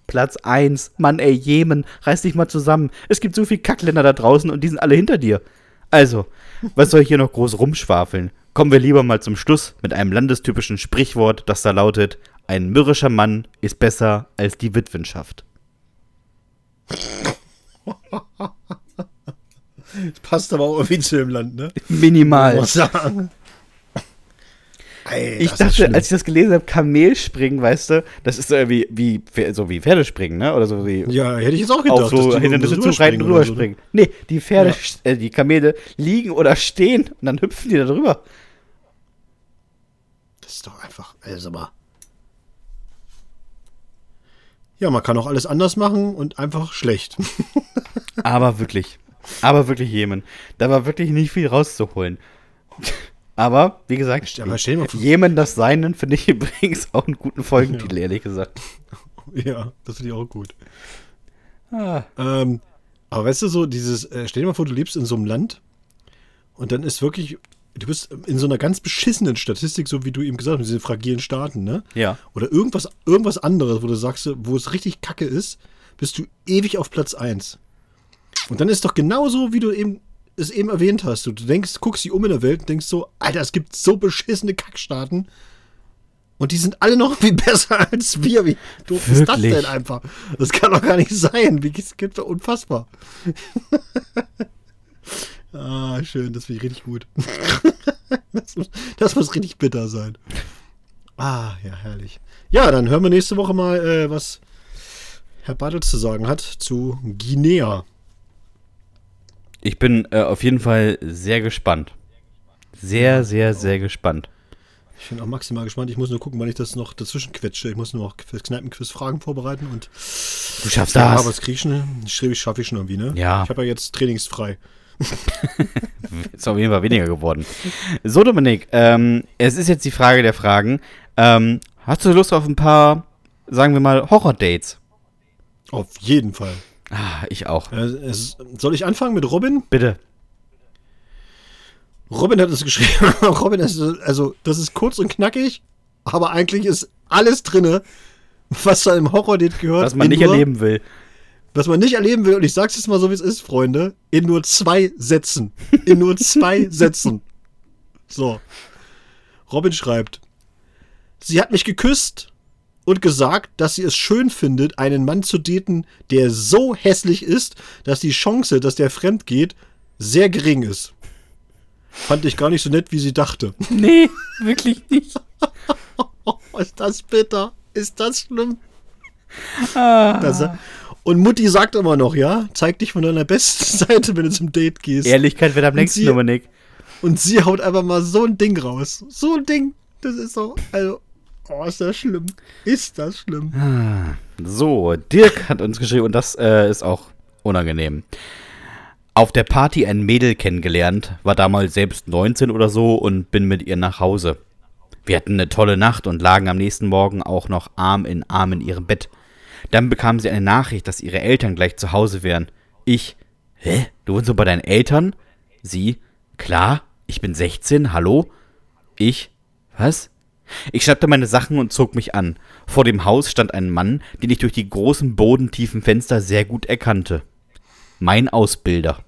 Platz 1. Mann, ey, Jemen, reiß dich mal zusammen. Es gibt so viele Kackländer da draußen und die sind alle hinter dir. Also, was soll ich hier noch groß rumschwafeln? Kommen wir lieber mal zum Schluss mit einem landestypischen Sprichwort, das da lautet: Ein mürrischer Mann ist besser als die Witwenschaft. Das passt aber auch irgendwie zu dem Land, ne? Minimal. Ey, Ich dachte, als ich das gelesen habe, Kamelspringen, weißt du, das ist so wie, wie, so wie Pferdespringen, ne? Oder so wie Ja, hätte ich jetzt auch gedacht. auf so Hindernisse zu reiten rüberspringen oder so, ne? Nee, die Pferde, Ja. äh, die Kamele liegen oder stehen und dann hüpfen die da drüber. Das ist doch einfach, also mal. Ja, man kann auch alles anders machen und einfach schlecht. Aber wirklich. Aber wirklich Jemen. Da war wirklich nicht viel rauszuholen. Aber, wie gesagt, Aber Jemen das Seinen finde ich übrigens auch einen guten Folgentitel, ehrlich gesagt. ja, das finde ich auch gut. Ah, Ähm, aber weißt du so, dieses, äh, stell dir mal vor, du lebst in so einem Land und dann ist wirklich, du bist in so einer ganz beschissenen Statistik, so wie du eben gesagt hast, mit diesen fragilen Staaten, ne? ja. Oder irgendwas, irgendwas anderes, wo du sagst, wo es richtig kacke ist, bist du ewig auf Platz 1. Und dann ist doch genauso, wie du eben es eben erwähnt hast. Du, du denkst, guckst dich um in der Welt und denkst so, Alter, es gibt so beschissene Kackstaaten. Und die sind alle noch viel besser als wir. Wie doof ist das denn einfach? Das kann doch gar nicht sein. Wie es gibt doch unfassbar. ah, schön, das finde ich richtig gut. das, muss, das muss richtig bitter sein. Ah, ja, herrlich. Ja, dann hören wir nächste Woche mal, äh, was Herr Bartels zu sagen hat zu Guinea. Ich bin äh, auf jeden Fall sehr gespannt. Sehr, sehr, sehr gespannt. Ich bin auch maximal gespannt. Ich muss nur gucken, wann ich das noch dazwischen quetsche. Ich muss nur noch fürs Kneipenquiz Fragen vorbereiten und Du schaffst ja, das. aber das kriege ich. Schreibe ich, schaffe ich schon irgendwie, ne? Ja. Ich habe ja jetzt trainingsfrei. Ist auf jeden Fall weniger geworden. So, Dominik, ähm, es ist jetzt die Frage der Fragen. Ähm, hast du Lust auf ein paar, sagen wir mal, Horror-Dates? Auf jeden Fall. Ah, ich auch. Äh, soll ich anfangen mit Robin? Bitte. Robin hat es geschrieben. Robin ist, also, das ist kurz und knackig, aber eigentlich ist alles drinne, was zu einem Horror-Date gehört. Was man nicht nur, erleben will. Was man nicht erleben will, und ich sag's jetzt mal so, wie es ist, Freunde, in nur zwei Sätzen. In nur zwei Sätzen. So. Robin schreibt, sie hat mich geküsst und gesagt, dass sie es schön findet, einen Mann zu daten, der so hässlich ist, dass die Chance, dass der fremd geht, sehr gering ist. Fand ich gar nicht so nett, wie sie dachte. Nee, wirklich nicht. Ist das bitter? Ist das schlimm? Ah. Das, und Mutti sagt immer noch, ja, zeig dich von deiner besten Seite, wenn du zum Date gehst. Ehrlichkeit wird am längsten, Dominik. Und sie haut einfach mal so ein Ding raus. So ein Ding. Das ist so, also, oh, ist das schlimm. Ist das schlimm. So, Dirk hat uns geschrieben und das äh, ist auch unangenehm. auf der Party ein Mädel kennengelernt, war damals selbst 19 oder so und bin mit ihr nach Hause. Wir hatten eine tolle Nacht und lagen am nächsten Morgen auch noch Arm in Arm in ihrem Bett. Dann bekam sie eine Nachricht, dass ihre Eltern gleich zu Hause wären. Ich, hä? Du wohnst so bei deinen Eltern? Sie, klar, ich bin 16, hallo? Ich, was? Ich schnappte meine Sachen und zog mich an. Vor dem Haus stand ein Mann, den ich durch die großen bodentiefen Fenster sehr gut erkannte. Mein Ausbilder.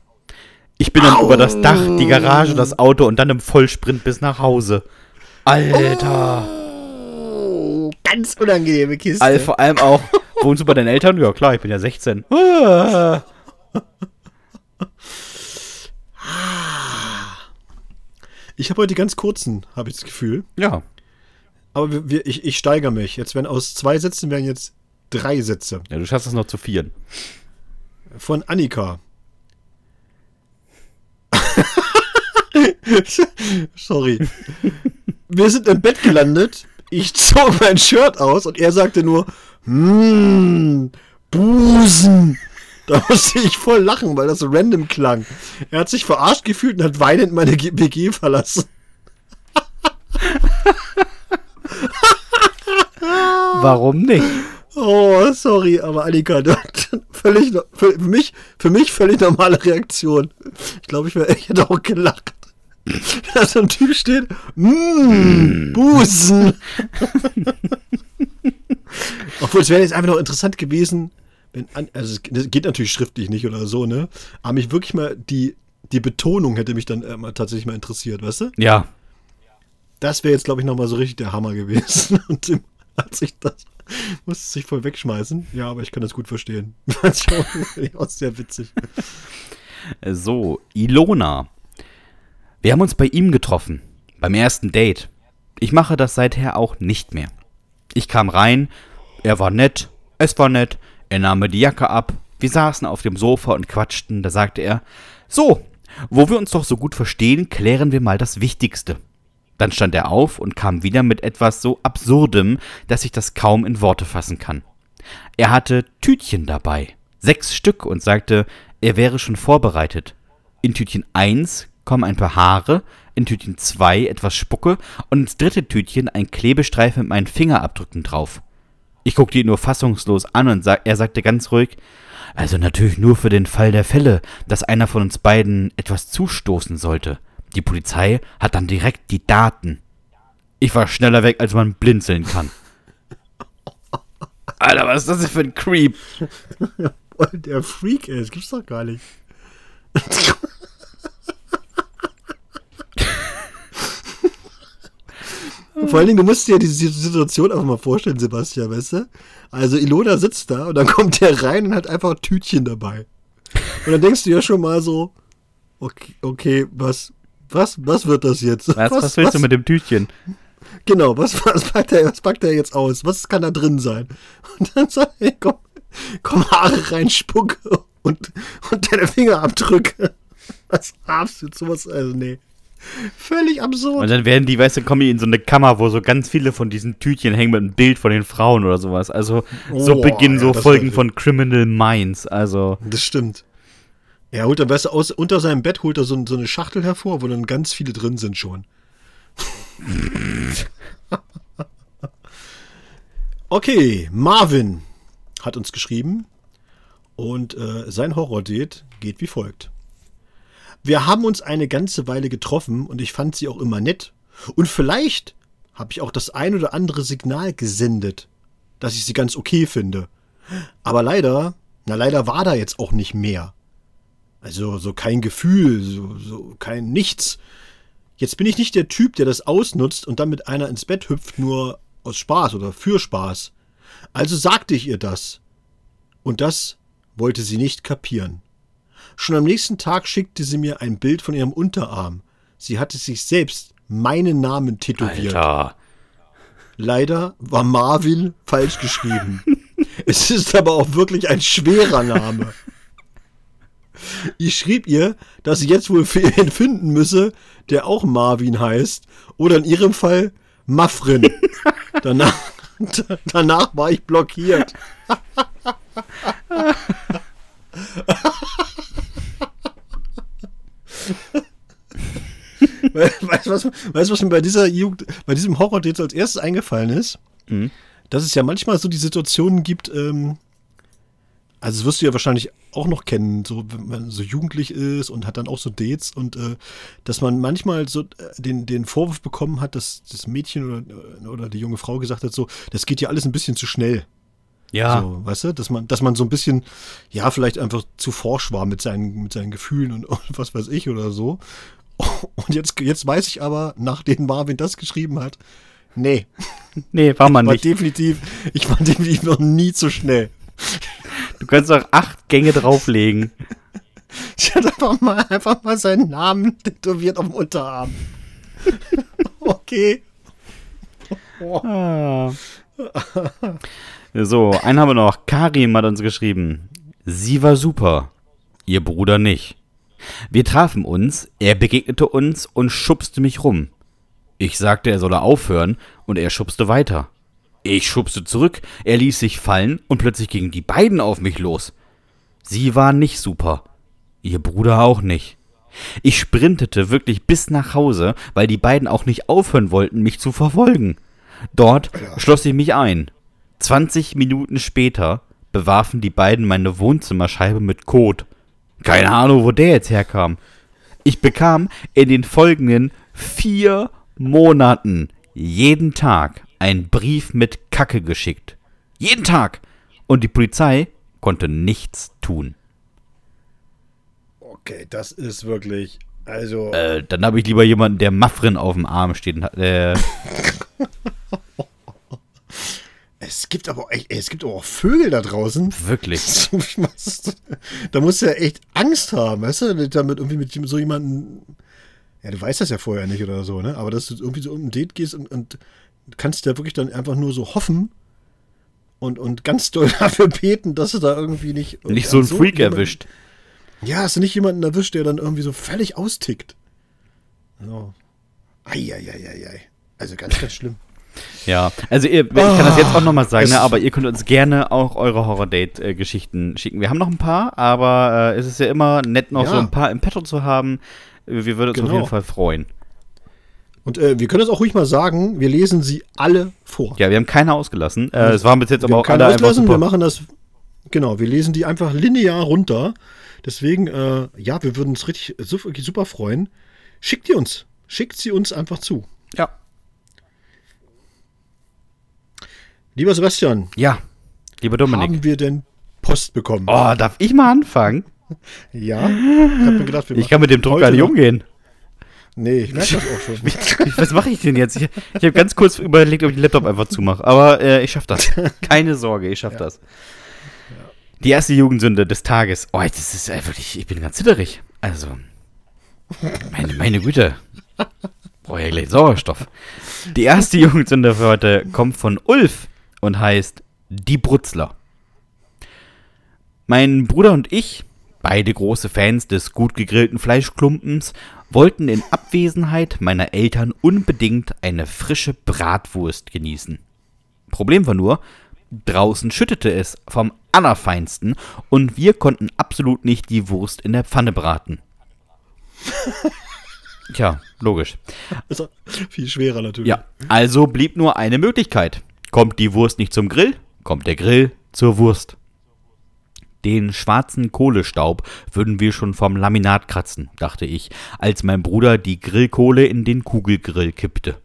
Ich bin dann Au. über das Dach, die Garage, das Auto und dann im Vollsprint bis nach Hause. Alter. Oh, ganz unangenehme Kiste. All, vor allem auch, wohnst du bei deinen Eltern? Ja klar, ich bin ja 16. Ich habe heute ganz kurzen, habe ich das Gefühl. Ja. Aber wir, ich, ich steigere mich. Jetzt werden aus zwei Sätzen werden jetzt drei Sätze. Ja, du schaffst es noch zu vieren. Von Annika. Sorry. Wir sind im Bett gelandet. Ich zog mein Shirt aus und er sagte nur, hm, Busen. Da musste ich voll lachen, weil das so random klang. Er hat sich verarscht gefühlt und hat weinend meine WG verlassen. Warum nicht? Oh, sorry, aber Annika, völlig, für mich, für mich völlig normale Reaktion. Ich glaube, ich, ich hätte auch gelacht. Da so ein Typ steht, mmm, Busen. Obwohl, es wäre jetzt einfach noch interessant gewesen, wenn, also es geht natürlich schriftlich nicht oder so, ne? Aber mich wirklich mal, die, die Betonung hätte mich dann äh, mal tatsächlich mal interessiert, weißt du? Ja. Das wäre jetzt, glaube ich, nochmal so richtig der Hammer gewesen. Und dem, als ich das musste sich voll wegschmeißen. Ja, aber ich kann das gut verstehen. Das ist auch sehr witzig. So, Ilona. Wir haben uns bei ihm getroffen. Beim ersten Date. Ich mache das seither auch nicht mehr. Ich kam rein, er war nett, es war nett, er nahm mir die Jacke ab, wir saßen auf dem Sofa und quatschten, da sagte er, so, wo wir uns doch so gut verstehen, klären wir mal das Wichtigste. Dann stand er auf und kam wieder mit etwas so Absurdem, dass ich das kaum in Worte fassen kann. Er hatte Tütchen dabei, sechs Stück, und sagte, er wäre schon vorbereitet. In Tütchen 1 kommen ein paar Haare, in Tütchen 2 etwas Spucke und ins dritte Tütchen ein Klebestreifen mit meinen Fingerabdrücken drauf. Ich guckte ihn nur fassungslos an und sa er sagte ganz ruhig, also natürlich nur für den Fall der Fälle, dass einer von uns beiden etwas zustoßen sollte. Die Polizei hat dann direkt die Daten. Ich war schneller weg, als man blinzeln kann. Alter, was ist das denn für ein Creep? der Freak, ey, das gibt's doch gar nicht. Vor allen Dingen, du musst dir ja diese Situation einfach mal vorstellen, Sebastian, weißt du? Also Ilona sitzt da und dann kommt der rein und hat einfach ein Tütchen dabei. Und dann denkst du ja schon mal so, okay, okay was, was, was wird das jetzt? Was, was, was willst was? du mit dem Tütchen? Genau, was, was, packt er, was packt er jetzt aus? Was kann da drin sein? Und dann sagt er, komm, komm Haare rein, Spucke und, und deine Fingerabdrücke. Was du jetzt sowas? Also, nee. Völlig absurd. Und dann werden die, weißt du, kommen die in so eine Kammer, wo so ganz viele von diesen Tütchen hängen mit einem Bild von den Frauen oder sowas. Also so oh, beginnen so ja, Folgen von Criminal Minds. Also. Das stimmt. Er holt dann, weißt du, aus, unter seinem Bett holt er so, so eine Schachtel hervor, wo dann ganz viele drin sind schon. okay, Marvin hat uns geschrieben und äh, sein Horror-Date geht wie folgt. Wir haben uns eine ganze Weile getroffen und ich fand sie auch immer nett. Und vielleicht habe ich auch das ein oder andere Signal gesendet, dass ich sie ganz okay finde. Aber leider, na leider war da jetzt auch nicht mehr. Also so kein Gefühl, so, so kein Nichts. Jetzt bin ich nicht der Typ, der das ausnutzt und dann mit einer ins Bett hüpft, nur aus Spaß oder für Spaß. Also sagte ich ihr das. Und das wollte sie nicht kapieren. Schon am nächsten Tag schickte sie mir ein Bild von ihrem Unterarm. Sie hatte sich selbst meinen Namen tätowiert. Alter. Leider war Marvin falsch geschrieben. es ist aber auch wirklich ein schwerer Name. Ich schrieb ihr, dass sie jetzt wohl für ihn finden müsse, der auch Marvin heißt. Oder in ihrem Fall Mafrin. danach, danach war ich blockiert. weißt du, was, was mir bei dieser Jugend, bei diesem Horror jetzt als erstes eingefallen ist? Mhm. Dass es ja manchmal so die Situationen gibt, ähm, also das wirst du ja wahrscheinlich auch noch kennen, so wenn man so jugendlich ist und hat dann auch so Dates und äh, dass man manchmal so äh, den, den Vorwurf bekommen hat, dass das Mädchen oder, oder die junge Frau gesagt hat, so, das geht ja alles ein bisschen zu schnell. Ja. So, weißt du, dass man, dass man so ein bisschen, ja, vielleicht einfach zu forsch war mit seinen, mit seinen Gefühlen und, und was weiß ich oder so. Und jetzt, jetzt weiß ich aber, nachdem Marvin das geschrieben hat, nee, Nee, war man war nicht. definitiv, ich war definitiv noch nie zu schnell. Du kannst auch acht Gänge drauflegen. Ich hatte einfach mal, einfach mal seinen Namen tätowiert auf dem Unterarm. okay. Ah. So, einen haben wir noch. Karim hat uns geschrieben. Sie war super. Ihr Bruder nicht. Wir trafen uns, er begegnete uns und schubste mich rum. Ich sagte, er solle aufhören und er schubste weiter. Ich schubste zurück, er ließ sich fallen und plötzlich gingen die beiden auf mich los. Sie war nicht super. Ihr Bruder auch nicht. Ich sprintete wirklich bis nach Hause, weil die beiden auch nicht aufhören wollten, mich zu verfolgen. Dort schloss ich mich ein. 20 Minuten später bewarfen die beiden meine Wohnzimmerscheibe mit Kot. Keine Ahnung, wo der jetzt herkam. Ich bekam in den folgenden vier Monaten jeden Tag einen Brief mit Kacke geschickt. Jeden Tag. Und die Polizei konnte nichts tun. Okay, das ist wirklich, also. Äh, dann habe ich lieber jemanden, der Maffrin auf dem Arm steht. Äh, Es gibt aber ey, es gibt aber auch Vögel da draußen. wirklich. Da musst du ja echt Angst haben, weißt du, damit irgendwie mit so jemandem. Ja, du weißt das ja vorher nicht oder so, ne? Aber dass du irgendwie so um ein Date gehst und, und kannst ja wirklich dann einfach nur so hoffen und, und ganz doll dafür beten, dass du da irgendwie nicht. Nicht so ein Freak jemanden- erwischt. Ja, hast du nicht jemanden erwischt, der dann irgendwie so völlig austickt. So. Eieieiei. Also ganz, ganz schlimm. Ja, also ihr, ich kann das jetzt auch nochmal sagen, ne, aber ihr könnt uns gerne auch eure Horror-Date-Geschichten schicken. Wir haben noch ein paar, aber äh, es ist ja immer nett, noch Ja. so ein paar im Petto zu haben. Wir würden uns auf Genau. jeden Fall freuen. Und äh, wir können es auch ruhig mal sagen, wir lesen sie alle vor. Ja, wir haben keine ausgelassen. Äh, es waren bis jetzt wir aber auch keine alle auslassen, wir machen das, genau, wir lesen die einfach linear runter. Deswegen, äh, ja, wir würden uns richtig super freuen. Schickt die uns. Schickt sie uns einfach zu. Ja. Lieber Sebastian, Ja, lieber Dominik. haben wir denn Post bekommen? Oh, darf ich mal anfangen? Ja. Ich habe mir gedacht, wir Ich kann mit dem Druck gar nicht noch- umgehen. Nee, ich merke das auch schon. Ich- Was mache ich denn jetzt? Ich, ich habe ganz kurz überlegt, ob ich den Laptop einfach zumache. Aber äh, ich schaffe das. Keine Sorge, ich schaffe das. Die erste Jugendsünde des Tages. Oh, das ist äh, wirklich, ich bin ganz zitterig. Also, meine, meine Güte. Brauche ja gleich Sauerstoff. Die erste Jugendsünde für heute kommt von Ulf und heißt Die Brutzler. Mein Bruder und ich, beide große Fans des gut gegrillten Fleischklumpens, wollten in Abwesenheit meiner Eltern unbedingt eine frische Bratwurst genießen. Problem war nur, draußen schüttete es vom Allerfeinsten und wir konnten absolut nicht die Wurst in der Pfanne braten. Tja, logisch. Ist viel schwerer natürlich. Ja, also blieb nur eine Möglichkeit. Kommt die Wurst nicht zum Grill, kommt der Grill zur Wurst. Den schwarzen Kohlestaub würden wir schon vom Laminat kratzen, dachte ich, als mein Bruder die Grillkohle in den Kugelgrill kippte.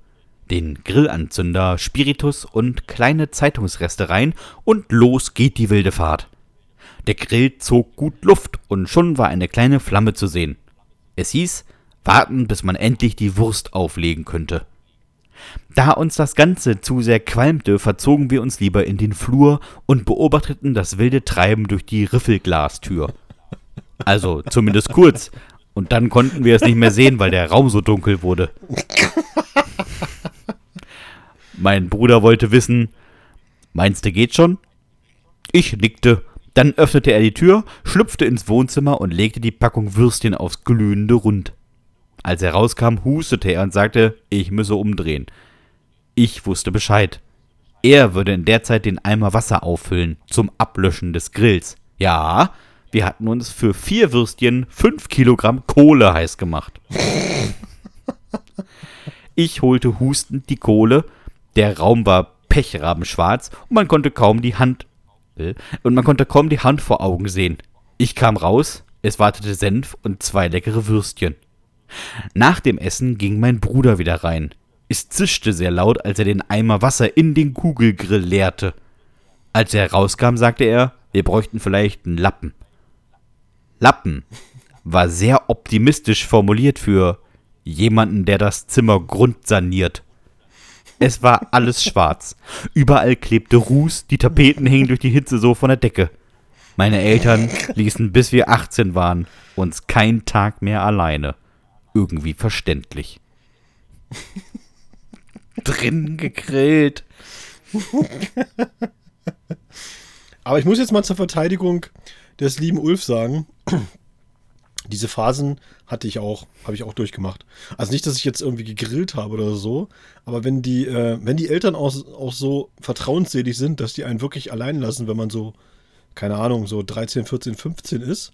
Den Grillanzünder, Spiritus und kleine Zeitungsreste rein und los geht die wilde Fahrt. Der Grill zog gut Luft und schon war eine kleine Flamme zu sehen. Es hieß, warten, bis man endlich die Wurst auflegen könnte. Da uns das Ganze zu sehr qualmte, verzogen wir uns lieber in den Flur und beobachteten das wilde Treiben durch die Riffelglastür. Also zumindest kurz. Und dann konnten wir es nicht mehr sehen, weil der Raum so dunkel wurde. Mein Bruder wollte wissen, meinst du geht schon? Ich nickte. Dann öffnete er die Tür, schlüpfte ins Wohnzimmer und legte die Packung Würstchen aufs glühende Rund. Als er rauskam, hustete er und sagte, ich müsse umdrehen. Ich wusste Bescheid. Er würde in der Zeit den Eimer Wasser auffüllen zum Ablöschen des Grills. Ja, wir hatten uns für vier Würstchen fünf Kilogramm Kohle heiß gemacht. Ich holte hustend die Kohle. Der Raum war pechrabenschwarz und man konnte kaum die Hand äh, und man konnte kaum die Hand vor Augen sehen. Ich kam raus, es wartete Senf und zwei leckere Würstchen. Nach dem Essen ging mein Bruder wieder rein. Es zischte sehr laut, als er den Eimer Wasser in den Kugelgrill leerte. Als er rauskam, sagte er, wir bräuchten vielleicht einen Lappen. Lappen war sehr optimistisch formuliert für jemanden, der das Zimmer grundsaniert. Es war alles schwarz. Überall klebte Ruß, die Tapeten hingen durch die Hitze so von der Decke. Meine Eltern ließen, bis wir 18 waren, uns keinen Tag mehr alleine. Irgendwie verständlich. Drin gegrillt. Aber ich muss jetzt mal zur Verteidigung des lieben Ulf sagen, diese Phasen hatte ich auch, habe ich auch durchgemacht. Also nicht, dass ich jetzt irgendwie gegrillt habe oder so, aber wenn die, äh, wenn die Eltern auch, auch so vertrauensselig sind, dass die einen wirklich allein lassen, wenn man so, keine Ahnung, so 13, 14, 15 ist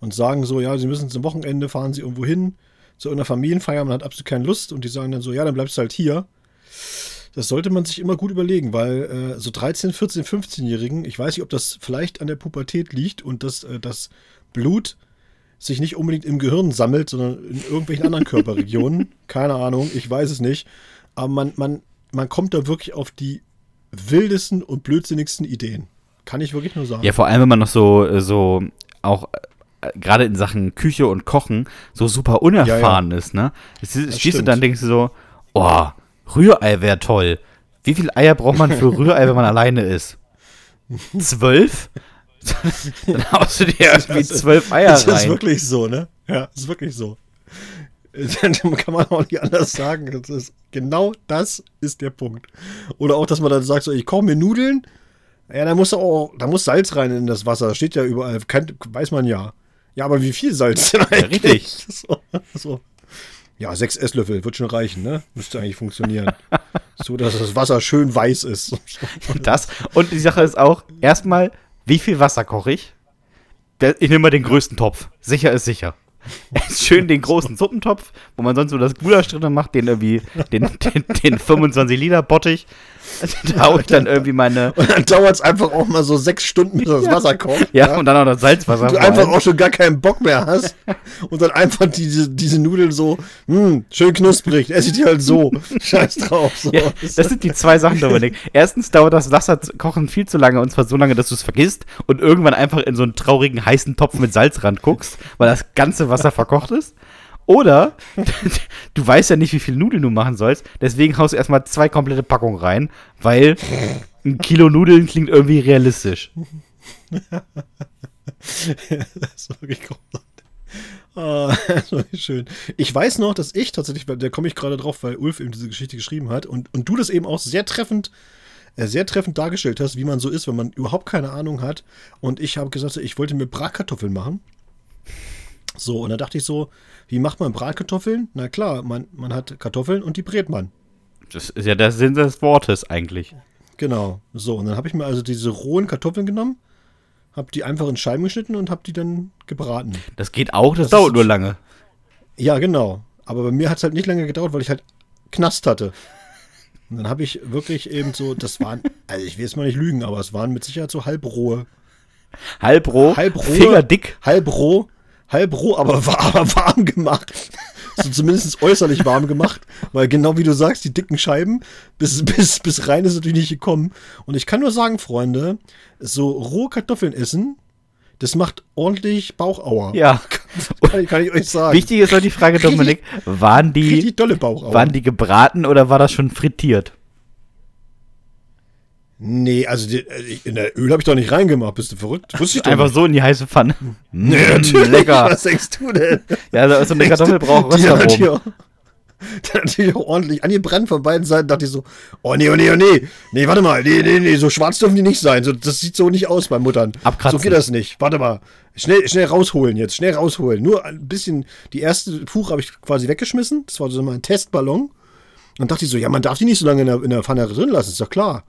und sagen so, ja, sie müssen zum Wochenende, fahren sie irgendwo hin, zu irgendeiner Familienfeier, man hat absolut keine Lust und die sagen dann so, ja, dann bleibst du halt hier. Das sollte man sich immer gut überlegen, weil äh, so 13, 14, 15-Jährigen, ich weiß nicht, ob das vielleicht an der Pubertät liegt und dass äh, das Blut sich nicht unbedingt im Gehirn sammelt, sondern in irgendwelchen anderen Körperregionen. Keine Ahnung, ich weiß es nicht. Aber man, man, man kommt da wirklich auf die wildesten und blödsinnigsten Ideen. Kann ich wirklich nur sagen. Ja, vor allem, wenn man noch so, äh, so auch gerade in Sachen Küche und Kochen so super unerfahren ja, ja. ist, ne? Stehst du dann denkst du so, oh, Rührei wäre toll. Wie viel Eier braucht man für Rührei, wenn man alleine ist? Zwölf? Dann haust du dir irgendwie zwölf Eier das rein. Das ist wirklich so, ne? Ja, das ist wirklich so. Kann man auch nicht anders sagen. Das ist, genau das ist der Punkt. Oder auch, dass man dann sagt, so, ich koche mir Nudeln. Ja, da muss auch, da muss Salz rein in das Wasser. Das steht ja überall. Kann, weiß man ja. Ja, aber wie viel Salz denn eigentlich? Ja, richtig. So, so. Ja, sechs Esslöffel wird schon reichen, ne? Müsste eigentlich funktionieren. so, dass das Wasser schön weiß ist. Das. Und die Sache ist auch, erstmal wie viel Wasser koche ich? Ich nehme mal den größten Topf. Sicher ist sicher. Schön den großen Suppentopf, wo man sonst so das Gulasch drin macht, den irgendwie, den, den, den 25 Liter Bottich. Da haue ich dann irgendwie meine. Und dann dauert es einfach auch mal so sechs Stunden, bis das Wasser kocht. Ja, ja, und dann auch das Salzwasser. Du einfach auch schon gar keinen Bock mehr hast. Und dann einfach diese, diese Nudeln so, hm, schön knusprig, esse ich die halt so. Scheiß drauf. So. Ja, das sind die zwei Sachen, Dominik. Erstens dauert das Wasserkochen viel zu lange und zwar so lange, dass du es vergisst und irgendwann einfach in so einen traurigen heißen Topf mit Salzrand guckst, weil das ganze Wasser verkocht ist. Oder du weißt ja nicht, wie viel Nudeln du machen sollst, deswegen haust du erstmal zwei komplette Packungen rein, weil ein Kilo Nudeln klingt irgendwie realistisch. das ist wirklich großartig. Ah, das war schön. Ich weiß noch, dass ich tatsächlich, da komme ich gerade drauf, weil Ulf eben diese Geschichte geschrieben hat und, und du das eben auch sehr treffend, äh, sehr treffend dargestellt hast, wie man so ist, wenn man überhaupt keine Ahnung hat. Und ich habe gesagt, ich wollte mir Bratkartoffeln machen. So, und da dachte ich so, wie macht man Bratkartoffeln? Na klar, man, man hat Kartoffeln und die brät man. Das ist ja der Sinn des Wortes eigentlich. Genau. So, und dann habe ich mir also diese rohen Kartoffeln genommen, habe die einfach in Scheiben geschnitten und habe die dann gebraten. Das geht auch, das, das dauert nur lange. Ja, genau. Aber bei mir hat es halt nicht lange gedauert, weil ich halt Knast hatte. Und dann habe ich wirklich eben so, das waren, also ich will jetzt mal nicht lügen, aber es waren mit Sicherheit so halbrohe. Halbroh? Halbrohe. Fingerdick? Halbroh halb roh, aber, aber warm gemacht. So zumindest äußerlich warm gemacht, weil genau wie du sagst, die dicken Scheiben, bis, bis, bis rein ist natürlich nicht gekommen. Und ich kann nur sagen, Freunde, so rohe Kartoffeln essen, das macht ordentlich Bauchauer. Ja. Kann, kann, ich euch sagen. Wichtig ist noch die Frage, Dominik, waren die, waren die gebraten oder war das schon frittiert? Nee, also die, äh, in der Öl habe ich doch nicht reingemacht. Bist du verrückt? Wusste ich doch Einfach nicht. so in die heiße Pfanne. Nee, mmh, natürlich. Lecker. Was denkst du denn? Ja, da ist so eine Kartoffel braucht Röstaromen. Dann natürlich auch ordentlich angebrannt von beiden Seiten. Dachte ich so, oh nee, oh nee, oh nee. Nee, warte mal. Nee, nee, nee, so schwarz dürfen die nicht sein. So, das sieht so nicht aus bei Muttern. Abkratzen. So geht das nicht. Warte mal. Schnell, schnell rausholen jetzt. Schnell rausholen. Nur ein bisschen, die erste Puch habe ich quasi weggeschmissen. Das war so mein Testballon. Und dachte ich so, ja, man darf die nicht so lange in der, in der Pfanne drin lassen. Ist doch klar.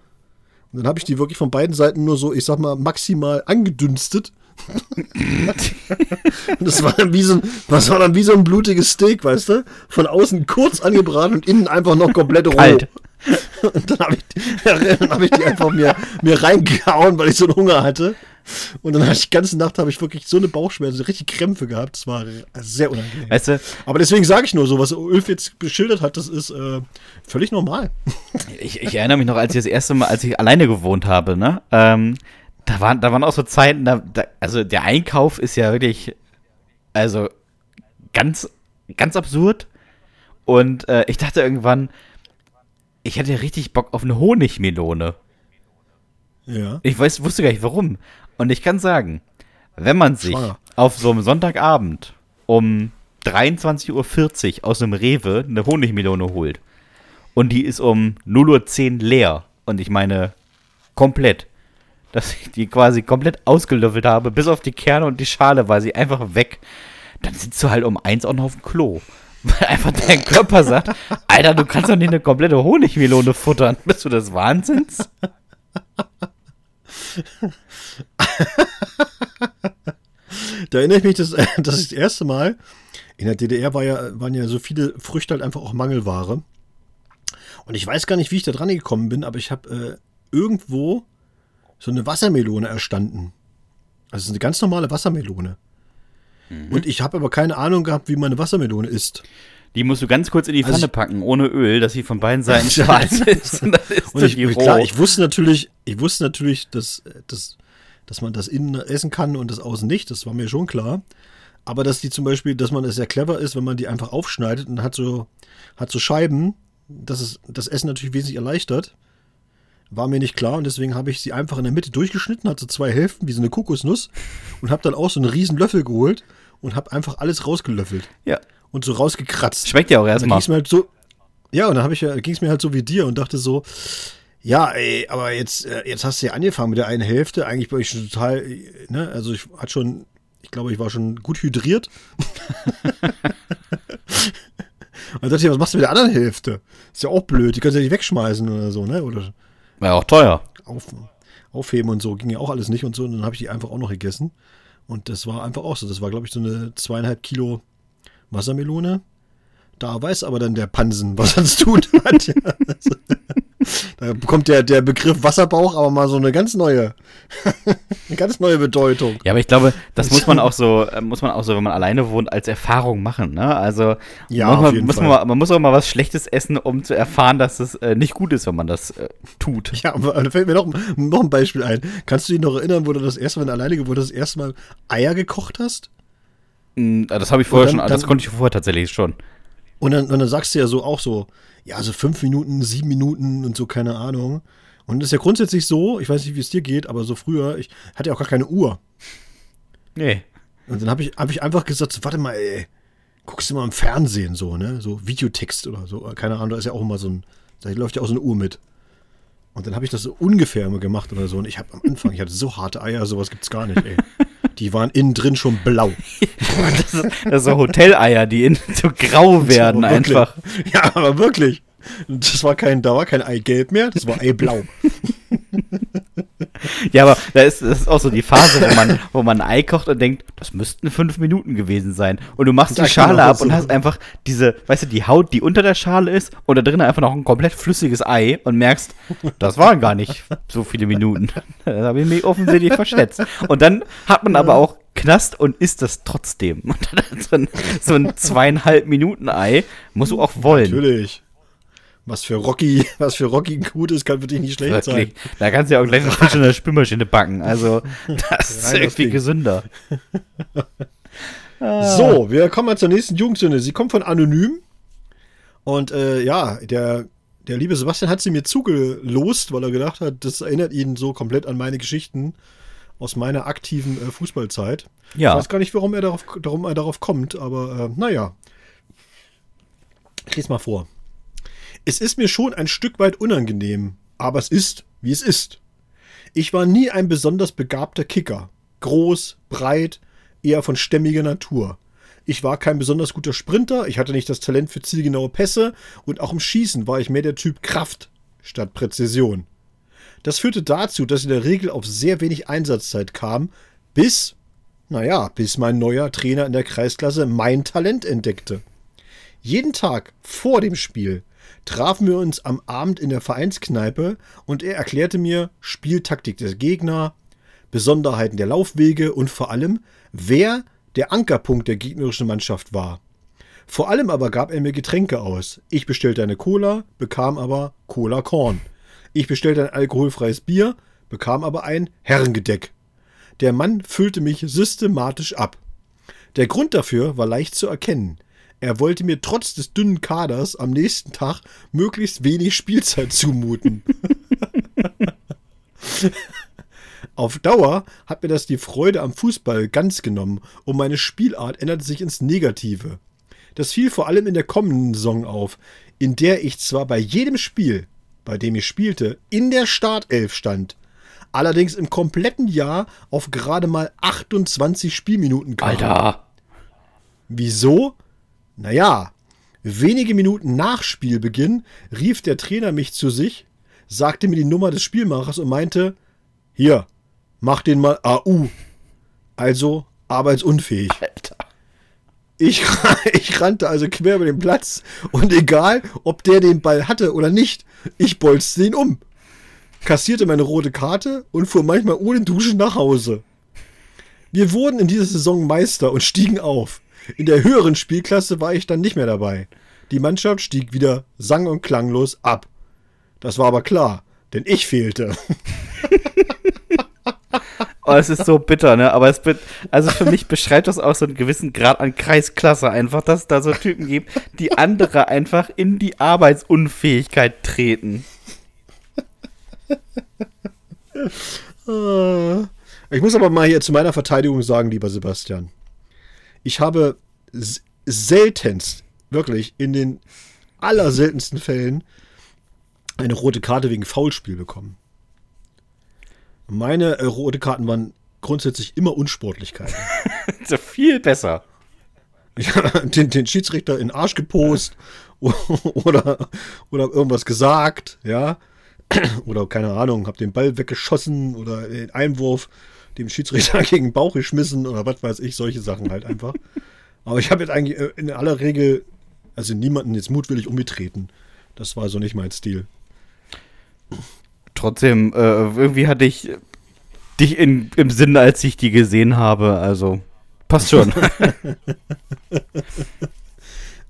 Und dann habe ich die wirklich von beiden Seiten nur so, ich sag mal, maximal angedünstet. das war dann wie so ein, das war dann wie so ein blutiges Steak, weißt du? Von außen kurz angebraten und innen einfach noch komplett roh. Und dann habe ich, dann hab ich die einfach mir, mir reingehauen, weil ich so einen Hunger hatte. Und dann habe ich die ganze Nacht habe ich wirklich so eine Bauchschmerzen, richtig Krämpfe gehabt. Das war sehr unangenehm. Weißt du, Aber deswegen sage ich nur so, was Ulf jetzt beschildert hat, das ist äh, völlig normal. ich, ich erinnere mich noch, als ich das erste Mal, als ich alleine gewohnt habe, ne? Ähm, da waren, da waren auch so Zeiten, da, da, also der Einkauf ist ja wirklich, also ganz, ganz absurd. Und äh, ich dachte irgendwann, ich hatte richtig Bock auf eine Honigmelone. Ja. Ich weiß, wusste gar nicht warum. Und ich kann sagen, wenn man sich Schwanger. auf so einem Sonntagabend um 23.40 Uhr aus einem Rewe eine Honigmelone holt und die ist um 0.10 Uhr leer und ich meine komplett, dass ich die quasi komplett ausgelöffelt habe, bis auf die Kerne und die Schale war sie einfach weg, dann sitzt du halt um eins auch noch auf dem Klo. Weil einfach dein Körper sagt, Alter, du kannst doch nicht eine komplette Honigmelone futtern. Bist du des Wahnsinns? Da erinnere ich mich, dass, das ist das erste Mal. In der DDR war ja, waren ja so viele Früchte halt einfach auch Mangelware. Und ich weiß gar nicht, wie ich da dran gekommen bin, aber ich habe äh, irgendwo so eine Wassermelone erstanden. Also eine ganz normale Wassermelone. Und ich habe aber keine Ahnung gehabt, wie meine Wassermelone ist. Die musst du ganz kurz in die Also Pfanne ich- packen, ohne Öl, dass sie von beiden Seiten schwarz ist. Und Und ich, klar, ich wusste natürlich, ich wusste natürlich, dass, dass, dass man das innen essen kann und das außen nicht. Das war mir schon klar. Aber dass die zum Beispiel, dass man es sehr clever ist, wenn man die einfach aufschneidet und hat so, hat so Scheiben, dass es das Essen natürlich wesentlich erleichtert. War mir nicht klar und deswegen habe ich sie einfach in der Mitte durchgeschnitten, hatte zwei Hälften, wie so eine Kokosnuss und habe dann auch so einen riesen Löffel geholt und habe einfach alles rausgelöffelt ja. Und so rausgekratzt. Schmeckt ja auch erstmal. halt so, ja, und dann ja, ging es mir halt so wie dir und dachte so, ja, ey, aber jetzt, äh, jetzt hast du ja angefangen mit der einen Hälfte. Eigentlich war ich schon total, ne, also ich hatte schon, ich glaube, ich war schon gut hydriert. und dann dachte ich, was machst du mit der anderen Hälfte? Ist ja auch blöd, die kannst du ja nicht wegschmeißen oder so, ne? Oder War ja auch teuer. auf, aufheben und so, ging ja auch alles nicht und so. Und dann habe ich die einfach auch noch gegessen. Und das war einfach auch so. Das war, glaube ich, so eine zweieinhalb Kilo Wassermelone. Da weiß aber dann der Pansen, was er zu tun hat. Also, da bekommt der, der Begriff Wasserbauch aber mal so eine ganz neue, eine ganz neue Bedeutung. Ja, aber ich glaube, das muss man auch so, äh, muss man auch so, wenn man alleine wohnt, als Erfahrung machen, ne? Also Ja, muss man, muss man, man muss auch mal was Schlechtes essen, um zu erfahren, dass es äh, nicht gut ist, wenn man das äh, tut. Ja, aber da fällt mir noch, noch ein Beispiel ein. Kannst du dich noch erinnern, wo du das erste Mal alleine gewohnt hast, das erste Mal Eier gekocht hast? Mm, Das habe ich vorher dann- schon, das dann- konnte ich vorher tatsächlich schon. Und dann, und dann sagst du ja so auch so, ja, so fünf Minuten, sieben Minuten und so, keine Ahnung. Und das ist ja grundsätzlich so, ich weiß nicht, wie es dir geht, aber so früher, ich hatte ja auch gar keine Uhr. Nee. Und dann habe ich, hab ich einfach gesagt, so, warte mal, ey, guckst du mal im Fernsehen so, ne? So Videotext oder so. Keine Ahnung, da ist ja auch immer so ein, da läuft ja auch so eine Uhr mit. Und dann habe ich das so ungefähr immer gemacht oder so. Und ich habe am Anfang, ich hatte so harte Eier, sowas gibt's gar nicht, ey. Die waren innen drin schon blau. Das, ist, das ist so Hoteleier, die in so grau werden wirklich. einfach. Ja, aber wirklich. Das war kein, da war kein Eigelb mehr, das war Eiblau. Ja, aber da ist, das ist auch so die Phase, wo man, wo man ein Ei kocht und denkt, das müssten fünf Minuten gewesen sein. Und du machst die Schale ab und hast einfach diese, weißt du, die Haut, die unter der Schale ist und da drin einfach noch ein komplett flüssiges Ei und merkst, das waren gar nicht so viele Minuten. Da habe ich mich offensichtlich verschätzt. Und dann hat man aber auch Knast und isst das trotzdem. So ein zweieinhalb Minuten Ei musst du auch wollen. Natürlich. Was für Rocky, was für Rocky gut ist, kann für dich nicht schlecht Wirklich. sein. Da kannst du ja auch gleich noch Fisch in der Spülmaschine backen. Also, das ist Rein irgendwie gesünder. So, wir kommen mal zur nächsten Jugendsünde. Sie kommt von Anonym. Und äh, ja, der, der liebe Sebastian hat sie mir zugelost, weil er gedacht hat, das erinnert ihn so komplett an meine Geschichten aus meiner aktiven äh, Fußballzeit. Ja. Ich weiß gar nicht, warum er darauf, darum er darauf kommt, aber äh, naja. Ich lese mal vor. Es ist mir schon ein Stück weit unangenehm, aber es ist, wie es ist. Ich war nie ein besonders begabter Kicker. Groß, breit, eher von stämmiger Natur. Ich war kein besonders guter Sprinter, ich hatte nicht das Talent für zielgenaue Pässe und auch im Schießen war ich mehr der Typ Kraft statt Präzision. Das führte dazu, dass in der Regel auf sehr wenig Einsatzzeit kam, bis Naja, bis mein neuer Trainer in der Kreisklasse mein Talent entdeckte. Jeden Tag vor dem Spiel trafen wir uns am Abend in der Vereinskneipe und er erklärte mir Spieltaktik des Gegner, Besonderheiten der Laufwege und vor allem, wer der Ankerpunkt der gegnerischen Mannschaft war. Vor allem aber gab er mir Getränke aus. Ich bestellte eine Cola, bekam aber Cola Korn. Ich bestellte ein alkoholfreies Bier, bekam aber ein Herrengedeck. Der Mann füllte mich systematisch ab. Der Grund dafür war leicht zu erkennen. Er wollte mir trotz des dünnen Kaders am nächsten Tag möglichst wenig Spielzeit zumuten. Auf Dauer hat mir das die Freude am Fußball ganz genommen und meine Spielart änderte sich ins Negative. Das fiel vor allem in der kommenden Saison auf, in der ich zwar bei jedem Spiel, bei dem ich spielte, in der Startelf stand, allerdings im kompletten Jahr auf gerade mal 28 Spielminuten kam. Alter! Wieso? Naja, wenige Minuten nach Spielbeginn rief der Trainer mich zu sich, sagte mir die Nummer des Spielmachers und meinte, hier, mach den mal AU. Also arbeitsunfähig. Alter. Ich, ich rannte also quer über den Platz und egal, ob der den Ball hatte oder nicht, ich bolzte ihn um. Kassierte meine rote Karte und fuhr manchmal ohne Duschen nach Hause. Wir wurden in dieser Saison Meister und stiegen auf. In der höheren Spielklasse war ich dann nicht mehr dabei. Die Mannschaft stieg wieder sang- und klanglos ab. Das war aber klar, denn ich fehlte. Oh, es ist so bitter, ne? Aber es wird, also für mich beschreibt das auch so einen gewissen Grad an Kreisklasse einfach, dass es da so Typen gibt, die andere einfach in die Arbeitsunfähigkeit treten. Ich muss aber mal hier zu meiner Verteidigung sagen, lieber Sebastian. Ich habe seltenst, wirklich in den allerseltensten Fällen eine rote Karte wegen Foulspiel bekommen. Meine äh, rote Karten waren grundsätzlich immer Unsportlichkeiten. so viel besser. Ja, den, den Schiedsrichter in den Arsch gepost oder, oder irgendwas gesagt, ja. Oder keine Ahnung, hab den Ball weggeschossen oder den Einwurf dem Schiedsrichter gegen den Bauch geschmissen oder was weiß ich, solche Sachen halt einfach. Aber ich habe jetzt eigentlich äh, in aller Regel, also niemanden jetzt mutwillig umgetreten. Das war so nicht mein Stil. Trotzdem, äh, irgendwie hatte ich dich in, im Sinne, als ich die gesehen habe. Also, passt schon.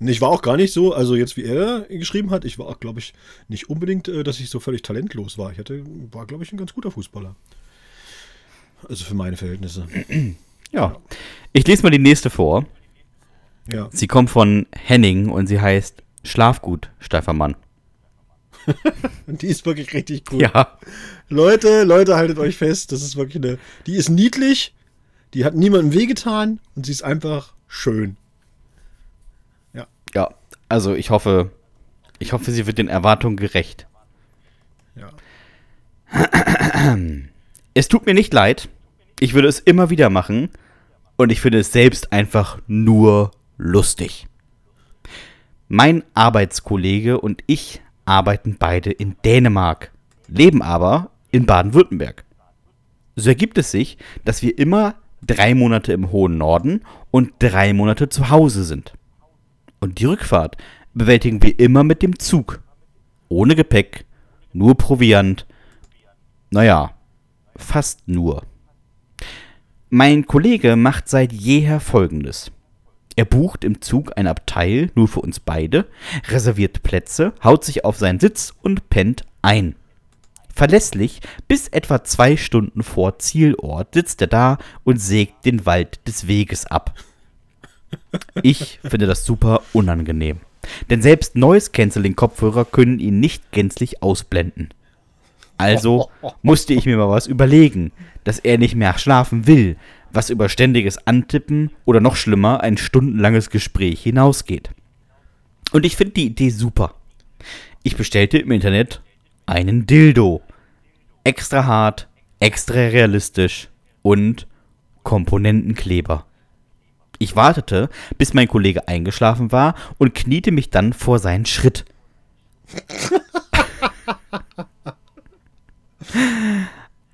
ich war auch gar nicht so, also jetzt wie er geschrieben hat, ich war auch, glaube ich, nicht unbedingt, äh, dass ich so völlig talentlos war. Ich hatte, war, glaube ich, ein ganz guter Fußballer. Also für meine Verhältnisse. Ja. Ich lese mal die nächste vor. Ja. Sie kommt von Henning und sie heißt Schlafgut, steifer Mann. die ist wirklich richtig cool. Ja. Leute, Leute, haltet euch fest, das ist wirklich eine. Die ist niedlich, die hat niemandem wehgetan und sie ist einfach schön. Ja. Ja, also ich hoffe, ich hoffe, sie wird den Erwartungen gerecht. Ja. Es tut mir nicht leid. Ich würde es immer wieder machen. Und ich finde es selbst einfach nur lustig. Mein Arbeitskollege und ich arbeiten beide in Dänemark, leben aber in Baden-Württemberg. So ergibt es sich, dass wir immer drei Monate im hohen Norden und drei Monate zu Hause sind. Und die Rückfahrt bewältigen wir immer mit dem Zug. Ohne Gepäck, nur Proviant. Naja, fast nur. Mein Kollege macht seit jeher Folgendes. Er bucht im Zug ein Abteil nur für uns beide, reserviert Plätze, haut sich auf seinen Sitz und pennt ein. Verlässlich, bis etwa zwei Stunden vor Zielort sitzt er da und sägt den Wald des Weges ab. Ich finde das super unangenehm. Denn selbst Noise Canceling Kopfhörer können ihn nicht gänzlich ausblenden. Also musste ich mir mal was überlegen, dass er nicht mehr schlafen will, was über ständiges Antippen oder noch schlimmer ein stundenlanges Gespräch hinausgeht. Und ich finde die Idee super. Ich bestellte im Internet einen Dildo. Extra hart, extra realistisch und Komponentenkleber. Ich wartete, bis mein Kollege eingeschlafen war und kniete mich dann vor seinen Schritt.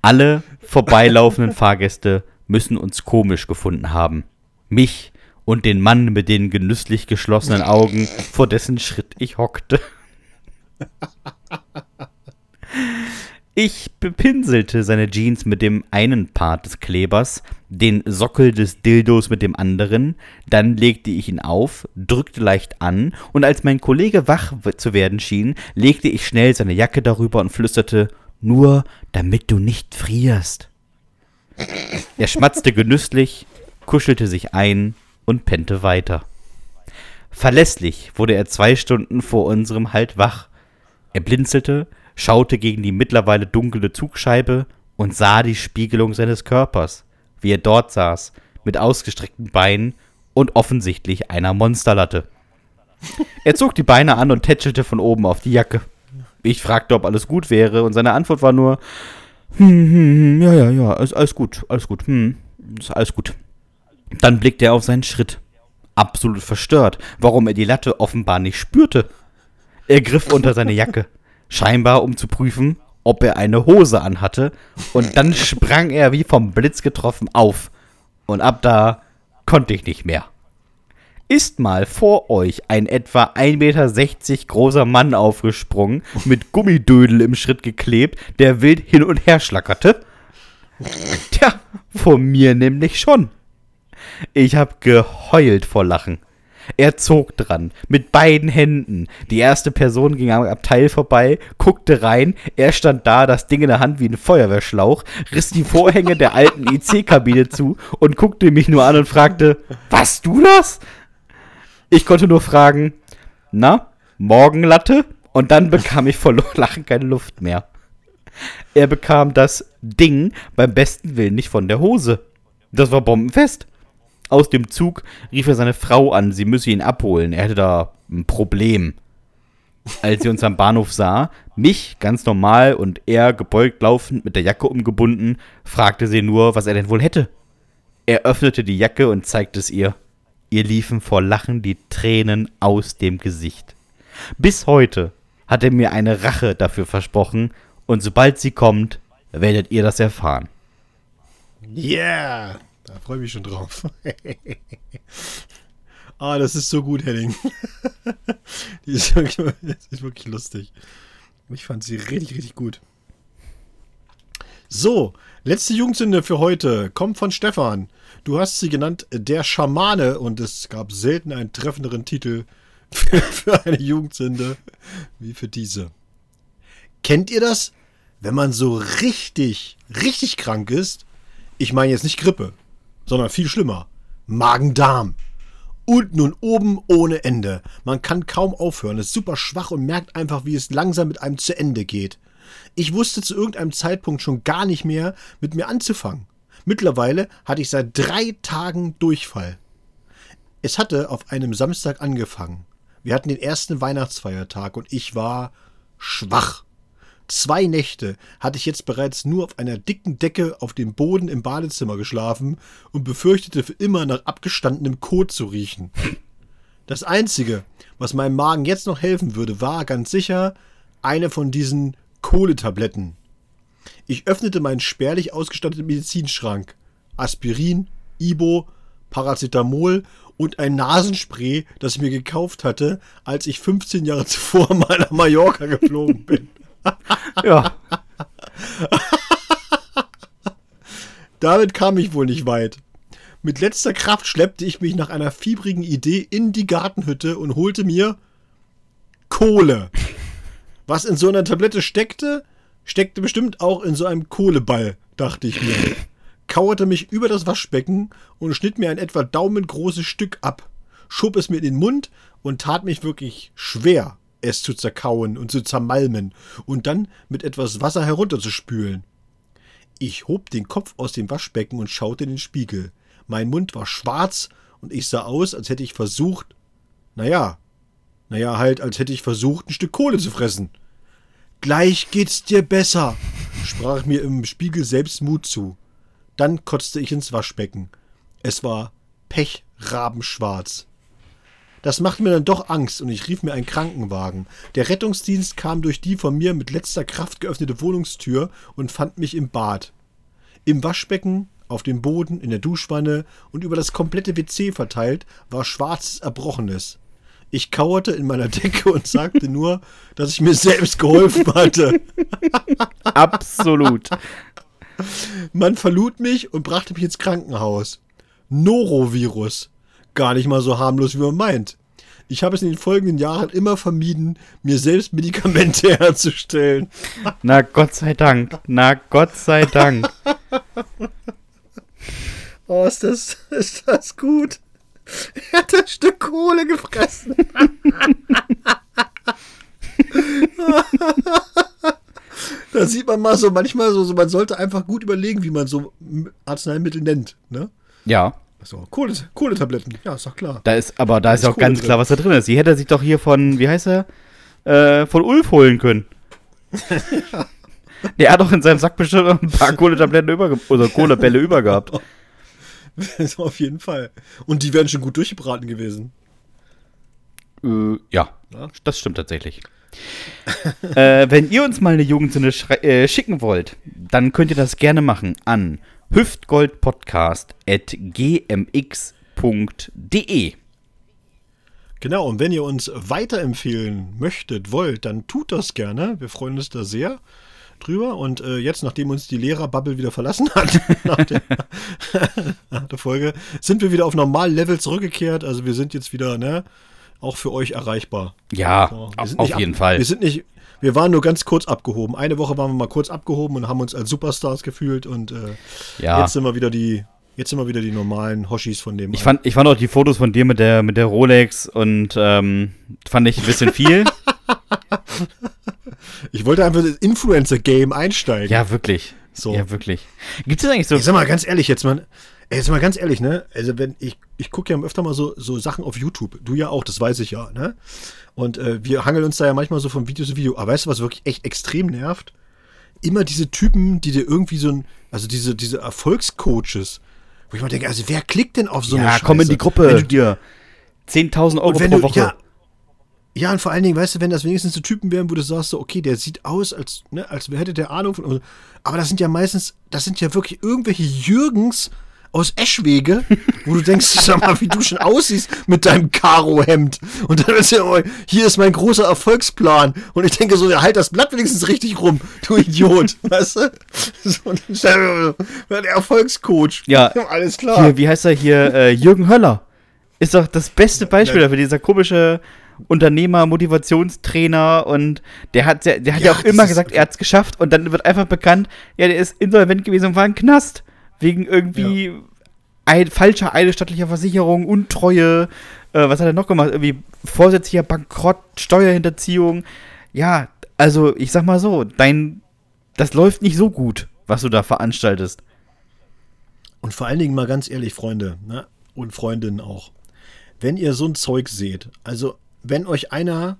Alle vorbeilaufenden Fahrgäste müssen uns komisch gefunden haben. Mich und den Mann mit den genüsslich geschlossenen Augen, vor dessen Schritt ich hockte. Ich bepinselte seine Jeans mit dem einen Part des Klebers, den Sockel des Dildos mit dem anderen, dann legte ich ihn auf, drückte leicht an, und als mein Kollege wach zu werden schien, legte ich schnell seine Jacke darüber und flüsterte Nur damit du nicht frierst. Er schmatzte genüsslich, kuschelte sich ein und pennte weiter. Verlässlich wurde er zwei Stunden vor unserem Halt wach. Er blinzelte, schaute gegen die mittlerweile dunkle Zugscheibe und sah die Spiegelung seines Körpers, wie er dort saß, mit ausgestreckten Beinen und offensichtlich einer Monsterlatte. Er zog die Beine an und tätschelte von oben auf die Jacke. Ich fragte, ob alles gut wäre, und seine Antwort war nur: hm, hm, hm, ja, ja, ja, ist alles gut, alles gut, hm, ist alles gut. Dann blickte er auf seinen Schritt. Absolut verstört, warum er die Latte offenbar nicht spürte. Er griff unter seine Jacke scheinbar um zu prüfen, ob er eine Hose anhatte, und dann sprang er wie vom Blitz getroffen auf. Und ab da konnte ich nicht mehr. Ist mal vor euch ein etwa 1,60 Meter großer Mann aufgesprungen, mit Gummidödel im Schritt geklebt, der wild hin und her schlackerte? Tja, vor mir nämlich schon. Ich hab geheult vor Lachen. Er zog dran, mit beiden Händen. Die erste Person ging am Abteil vorbei, guckte rein, er stand da, das Ding in der Hand wie ein Feuerwehrschlauch, riss die Vorhänge der alten IC-Kabine zu und guckte mich nur an und fragte, was du das? Ich konnte nur fragen, na, Morgenlatte? Und dann bekam ich vor Lachen keine Luft mehr. Er bekam das Ding beim besten Willen nicht von der Hose. Das war bombenfest. Aus dem Zug rief er seine Frau an, sie müsse ihn abholen. Er hätte da ein Problem. Als sie uns am Bahnhof sah, mich ganz normal und er gebeugt laufend mit der Jacke umgebunden, fragte sie nur, was er denn wohl hätte. Er öffnete die Jacke und zeigte es ihr. Ihr liefen vor Lachen die Tränen aus dem Gesicht. Bis heute hat er mir eine Rache dafür versprochen, und sobald sie kommt, werdet ihr das erfahren. Yeah! Da freue ich mich schon drauf. ah, das ist so gut, Henning. Die ist wirklich, ist wirklich lustig. Ich fand sie richtig, richtig gut. So, letzte Jugendsünde für heute kommt von Stefan. Du hast sie genannt Der Schamane und es gab selten einen treffenderen Titel für, für eine Jugendsünde wie für diese. Kennt ihr das? Wenn man so richtig, richtig krank ist, ich meine jetzt nicht Grippe, sondern viel schlimmer. Magen-Darm. Unten und oben ohne Ende. Man kann kaum aufhören, ist super schwach und merkt einfach, wie es langsam mit einem zu Ende geht. Ich wusste zu irgendeinem Zeitpunkt schon gar nicht mehr, mit mir anzufangen. Mittlerweile hatte ich seit drei Tagen Durchfall. Es hatte auf einem Samstag angefangen. Wir hatten den ersten Weihnachtsfeiertag und ich war schwach. Zwei Nächte hatte ich jetzt bereits nur auf einer dicken Decke auf dem Boden im Badezimmer geschlafen und befürchtete für immer nach abgestandenem Kot zu riechen. Das Einzige, was meinem Magen jetzt noch helfen würde, war ganz sicher eine von diesen Kohletabletten. Ich öffnete meinen spärlich ausgestatteten Medizinschrank. Aspirin, Ibo, Paracetamol und ein Nasenspray, das ich mir gekauft hatte, als ich 15 Jahre zuvor mal nach Mallorca geflogen bin. ja. Damit kam ich wohl nicht weit. Mit letzter Kraft schleppte ich mich nach einer fiebrigen Idee in die Gartenhütte und holte mir Kohle. Was in so einer Tablette steckte, steckte bestimmt auch in so einem Kohleball, dachte ich mir. Kauerte mich über das Waschbecken und schnitt mir ein etwa daumengroßes Stück ab, schob es mir in den Mund und tat mich wirklich schwer es zu zerkauen und zu zermalmen und dann mit etwas Wasser herunterzuspülen. Ich hob den Kopf aus dem Waschbecken und schaute in den Spiegel. Mein Mund war schwarz und ich sah aus, als hätte ich versucht, naja, naja, halt, als hätte ich versucht, ein Stück Kohle zu fressen. Gleich geht's dir besser, sprach mir im Spiegel selbst Mut zu. Dann kotzte ich ins Waschbecken. Es war pechrabenschwarz. Das machte mir dann doch Angst und ich rief mir einen Krankenwagen. Der Rettungsdienst kam durch die von mir mit letzter Kraft geöffnete Wohnungstür und fand mich im Bad. Im Waschbecken, Auf dem Boden, in der Duschwanne und über das komplette WC verteilt war schwarzes Erbrochenes. Ich kauerte in meiner Decke und sagte nur, dass ich mir selbst geholfen hatte. Absolut. Man verlud mich und brachte mich ins Krankenhaus. Norovirus. Gar nicht mal so harmlos, wie man meint. Ich habe es in den folgenden Jahren immer vermieden, mir selbst Medikamente herzustellen. Na Gott sei Dank. Na Gott sei Dank. Oh, ist das, ist das gut. Er hat ein Stück Kohle gefressen. da sieht man mal so manchmal so, so, man sollte einfach gut überlegen, wie man so Arzneimittel nennt. Ne? Ja. So, Kohle, Kohletabletten, ja, ist doch klar. Da ist, aber da, Da ist ist auch Kohle ganz drin. klar, was da drin ist. Die hätte er sich doch hier von, wie heißt er? Äh, von Ulf holen können. Der hat doch in seinem Sack bestimmt ein paar Kohletabletten über oder Kohlebälle über gehabt. So, auf jeden Fall. Und die wären schon gut durchgebraten gewesen. Äh, ja, Ja. das stimmt tatsächlich. äh, wenn ihr uns mal eine Jugendsünde äh, schicken wollt, dann könnt ihr das gerne machen an hüftgoldpodcast.gmx.de. Genau, und wenn ihr uns weiterempfehlen möchtet, wollt, dann tut das gerne. Wir freuen uns da sehr drüber. Und äh, jetzt, nachdem uns die Lehrerbubble wieder verlassen hat, nach, der, nach der Folge, sind wir wieder auf Normallevel zurückgekehrt. Also wir sind jetzt wieder, ne, auch für euch erreichbar. Ja, So, auf, nicht ab- jeden Fall. Wir sind nicht, wir waren nur ganz kurz abgehoben. Eine Woche waren wir mal kurz abgehoben und haben uns als Superstars gefühlt und äh, Ja. jetzt sind wir wieder die, jetzt sind wir wieder die normalen Hoshis von dem. Ich fand, ich fand auch die Fotos von dir mit der, mit der Rolex und ähm, fand ich ein bisschen viel. ich wollte einfach das Influencer-Game einsteigen. ja, wirklich. So. Ja, wirklich. Gibt es eigentlich so. Ich sag mal ganz ehrlich jetzt mal, ey, jetzt mal ganz ehrlich, ne? Also wenn ich, ich gucke ja öfter mal so, so Sachen auf YouTube. Du ja auch, das weiß ich ja, ne? Und äh, wir hangeln uns da ja manchmal so von Video zu Video. Aber weißt du, was wirklich echt extrem nervt? Immer diese Typen, die dir irgendwie so ein, also diese, diese Erfolgscoaches, wo ich mal denke, also wer klickt denn auf so eine ja, Scheiße? komm in die Wenn Gruppe. du, Dir 10.000 Euro wenn pro du, Woche. ja, ja, und vor allen Dingen, weißt du, wenn das wenigstens so Typen wären, wo du sagst, so, okay, der sieht aus, als, ne, als hätte der Ahnung von. Aber das sind ja meistens, das sind ja wirklich irgendwelche Jürgens aus Eschwege, wo du denkst, sag mal, wie du schon aussiehst mit deinem Karo-Hemd. Und dann ist ja, oh, hier ist mein großer Erfolgsplan. Und ich denke so, ja, halt das Blatt wenigstens richtig rum, du Idiot. weißt du? So, und dann stell mir mal, der Erfolgscoach. Ja, alles klar. Hier, wie heißt er hier? Äh, Jürgen Höller. Ist doch das beste Beispiel dafür, dieser komische Unternehmer, Motivationstrainer und der hat, der, der hat ja, Ja, auch immer gesagt, er hat es geschafft und dann wird einfach bekannt, ja, der ist insolvent gewesen und war im Knast. Wegen irgendwie ein, falscher eidesstattlicher Versicherung, Untreue, äh, was hat er noch gemacht? Irgendwie vorsätzlicher Bankrott, Steuerhinterziehung. Ja, also ich sag mal so, dein, das läuft nicht so gut, was du da veranstaltest. Und vor allen Dingen mal ganz ehrlich, Freunde ne? und Freundinnen auch. Wenn ihr so ein Zeug seht, also wenn euch einer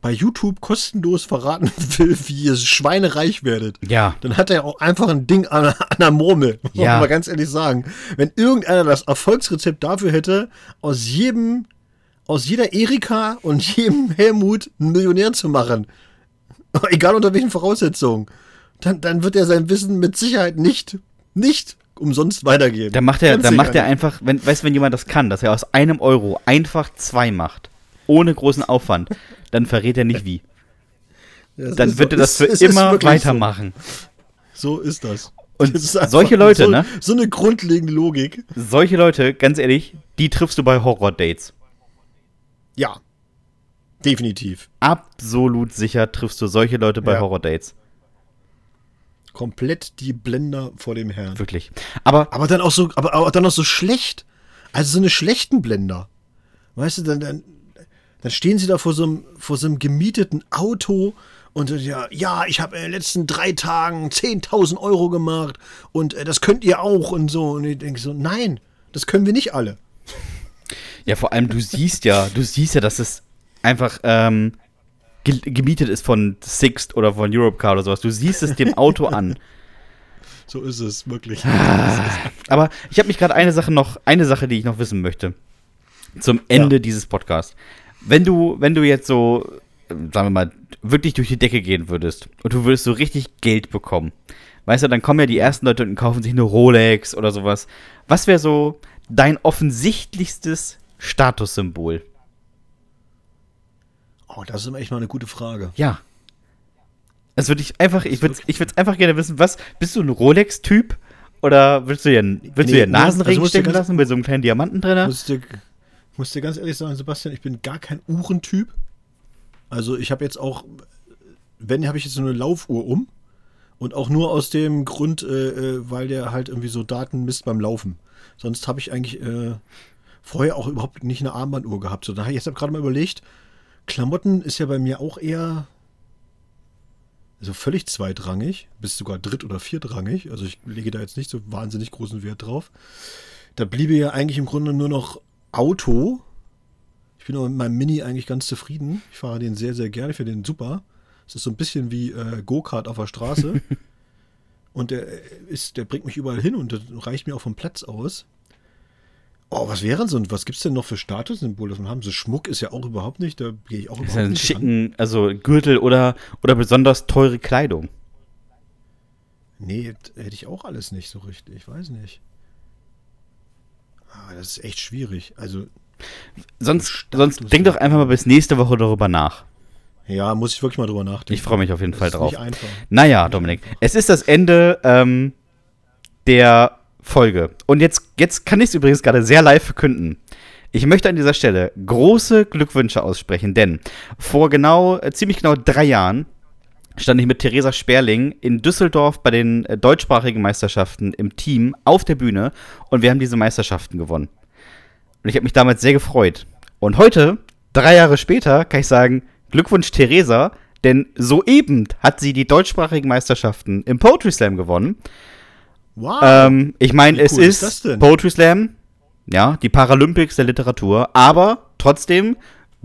bei YouTube kostenlos verraten will, wie ihr schweinereich werdet, Ja. dann hat er auch einfach ein Ding an, an der Murmel. Muss Ja. man mal ganz ehrlich sagen. Wenn irgendeiner das Erfolgsrezept dafür hätte, aus jedem, aus jeder Erika und jedem Helmut einen Millionär zu machen, egal unter welchen Voraussetzungen, dann, dann wird er sein Wissen mit Sicherheit nicht, nicht umsonst weitergeben. Da macht er, Ganz da macht er einfach, wenn, weißt du, wenn jemand das kann, dass er aus einem Euro einfach zwei macht, ohne großen Aufwand, dann verrät er nicht wie. nicht. Dann wird so- er das für ist immer weitermachen. So. so ist das. Und Das ist solche Leute, so, ne? So eine grundlegende Logik. Solche Leute, ganz ehrlich, die triffst du bei Horror-Dates. Ja. Definitiv. Absolut sicher triffst du solche Leute bei Ja. Horror-Dates. Komplett die Blender vor dem Herrn. Wirklich. Aber Aber dann auch so, aber, aber dann auch so schlecht. Also so eine schlechten Blender. Weißt du, dann, dann, dann stehen sie da vor so einem, vor so einem gemieteten Auto und äh, ja, ja, ich habe in den letzten drei Tagen 10.000 Euro gemacht und äh, das könnt ihr auch und so. Und ich denke so, nein, das können wir nicht alle. ja, vor allem, du siehst ja, du siehst ja, dass es einfach ähm, ge gemietet ist von Sixt oder von Europcar oder sowas. Du siehst es dem Auto an. So ist es, wirklich. Aber ich habe mich gerade eine Sache noch, eine Sache, die ich noch wissen möchte. Zum Ende Ja. dieses Podcasts. Wenn du, wenn du jetzt so, sagen wir mal, wirklich durch die Decke gehen würdest und du würdest so richtig Geld bekommen, Weißt du, dann kommen ja die ersten Leute und kaufen sich eine Rolex oder sowas. Was wäre so dein offensichtlichstes Statussymbol? Oh, das ist echt mal eine gute Frage. Ja. Das würde ich einfach, ich würde ich einfach gerne wissen, was, bist du ein Rolex-Typ? Oder willst du dir, willst Nee, du dir einen also Nasenring du stecken lassen mit so einem kleinen Diamanten drin? Muss dir ganz ehrlich sagen, Sebastian, ich bin gar kein Uhrentyp. Also ich habe jetzt auch, wenn, habe ich jetzt so eine Laufuhr um. Und auch nur aus dem Grund, äh, äh, weil der halt irgendwie so Daten misst beim Laufen. Sonst habe ich eigentlich äh, vorher auch überhaupt nicht eine Armbanduhr gehabt. So, jetzt habe ich gerade mal überlegt, Klamotten ist ja bei mir auch eher so völlig zweitrangig, bis sogar dritt- oder viertrangig. Also ich lege da jetzt nicht so wahnsinnig großen Wert drauf. Da bliebe ja eigentlich im Grunde nur noch Auto. Ich bin aber mit meinem Mini eigentlich ganz zufrieden. Ich fahre den sehr, sehr gerne. Ich finde den super. Es ist so ein bisschen wie äh, Go-Kart auf der Straße. und der ist, der bringt mich überall hin und das reicht mir auch vom Platz aus. Oh, was wären so, was gibt's denn noch für Statussymbole, das man haben? So Schmuck ist ja auch überhaupt nicht, da gehe ich auch Das ist überhaupt ein nicht ran. schicken, also Gürtel oder, oder besonders teure Kleidung. Nee, hätte ich auch alles nicht so richtig. Ich weiß nicht. Ah, das ist echt schwierig. Also, Sonst, sonst denk doch einfach mal bis nächste Woche darüber nach. ja, muss ich wirklich mal drüber nachdenken. Ich freue mich auf jeden Das Fall ist drauf. Nicht einfach. Naja, Dominik, es ist das Ende ähm, der Folge. Und jetzt, jetzt kann ich es übrigens gerade sehr live verkünden. Ich möchte an dieser Stelle große Glückwünsche aussprechen, denn vor genau, äh, ziemlich genau drei Jahren stand ich mit Theresa Sperling in Düsseldorf bei den äh, deutschsprachigen Meisterschaften im Team auf der Bühne und wir haben diese Meisterschaften gewonnen. Und ich habe mich damals sehr gefreut. Und heute, drei Jahre später, kann ich sagen, Glückwunsch Theresa, denn soeben hat sie die deutschsprachigen Meisterschaften im Poetry Slam gewonnen. Wow. Ähm, ich meine, es cool ist ist? Poetry Slam, ja, die Paralympics der Literatur, aber trotzdem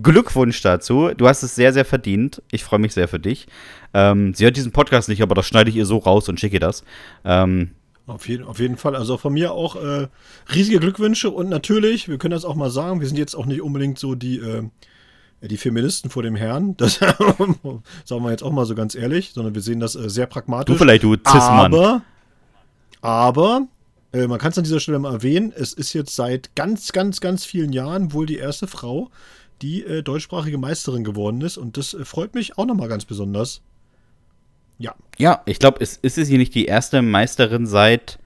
Glückwunsch dazu. Du hast es sehr, sehr verdient. Ich freue mich sehr für dich. Ähm, sie hört diesen Podcast nicht, aber das schneide ich ihr so raus und schicke ihr das. Ähm, Auf jeden, auf jeden Fall. Also von mir auch äh, riesige Glückwünsche und natürlich, wir können das auch mal sagen, wir sind jetzt auch nicht unbedingt so die, äh, die Feministen vor dem Herrn. Das sagen wir jetzt auch mal so ganz ehrlich, sondern wir sehen das äh, sehr pragmatisch. du vielleicht, du Cis-Mann. Aber, aber äh, man kann es an dieser Stelle mal erwähnen, es ist jetzt seit ganz, ganz, ganz vielen Jahren wohl die erste Frau, die äh, deutschsprachige Meisterin geworden ist und das äh, freut mich auch nochmal ganz besonders. Ja, Ja, ich glaube, es ist sie nicht die erste Meisterin seit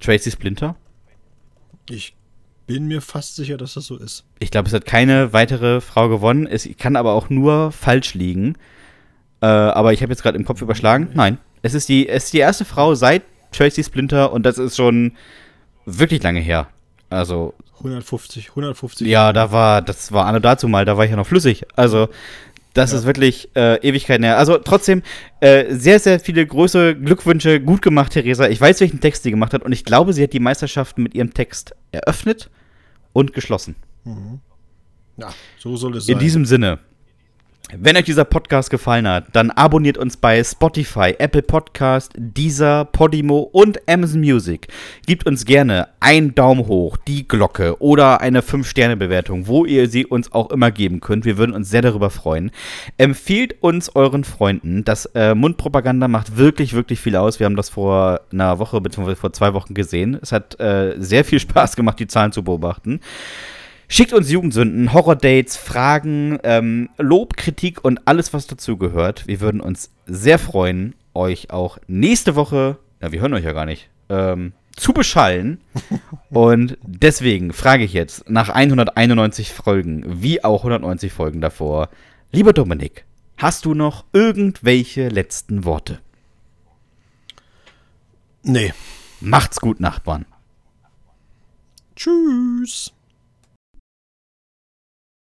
Tracy Splinter? ich bin mir fast sicher, dass das so ist. Ich glaube, es hat keine weitere Frau gewonnen. Es kann aber auch nur falsch liegen. Äh, aber ich habe jetzt gerade im Kopf überschlagen. Nein, es ist, die, es ist die erste Frau seit Tracy Splinter und das ist schon wirklich lange her. Also, 150, 150. ja, da war, das war Anno dazu mal, da war ich ja noch flüssig. Also, das Ja. ist wirklich äh, Ewigkeiten her. Also, trotzdem, äh, sehr, sehr viele große Glückwünsche. Gut gemacht, Theresa. Ich weiß, welchen Text sie gemacht hat und ich glaube, sie hat die Meisterschaften mit ihrem Text eröffnet und geschlossen. Ja, so soll es sein. In diesem Sinne, wenn euch dieser Podcast gefallen hat, dann abonniert uns bei Spotify, Apple Podcast, Deezer, Podimo und Amazon Music. Gebt uns gerne einen Daumen hoch, die Glocke oder eine 5-Sterne-Bewertung, wo ihr sie uns auch immer geben könnt. Wir würden uns sehr darüber freuen. Empfiehlt uns euren Freunden. Das äh, Mundpropaganda macht wirklich, wirklich viel aus. Wir haben das vor einer Woche bzw. vor zwei Wochen gesehen. Es hat äh, sehr viel Spaß gemacht, die Zahlen zu beobachten. Schickt uns Jugendsünden, Horror-Dates, Fragen, ähm, Lob, Kritik und alles, was dazugehört. Wir würden uns sehr freuen, euch auch nächste Woche, ja, wir hören euch ja gar nicht, ähm, zu beschallen. und deswegen frage ich jetzt nach 191 Folgen, wie auch 190 Folgen davor, lieber Dominik, hast du noch irgendwelche letzten Worte? Nee. Macht's gut, Nachbarn. Tschüss.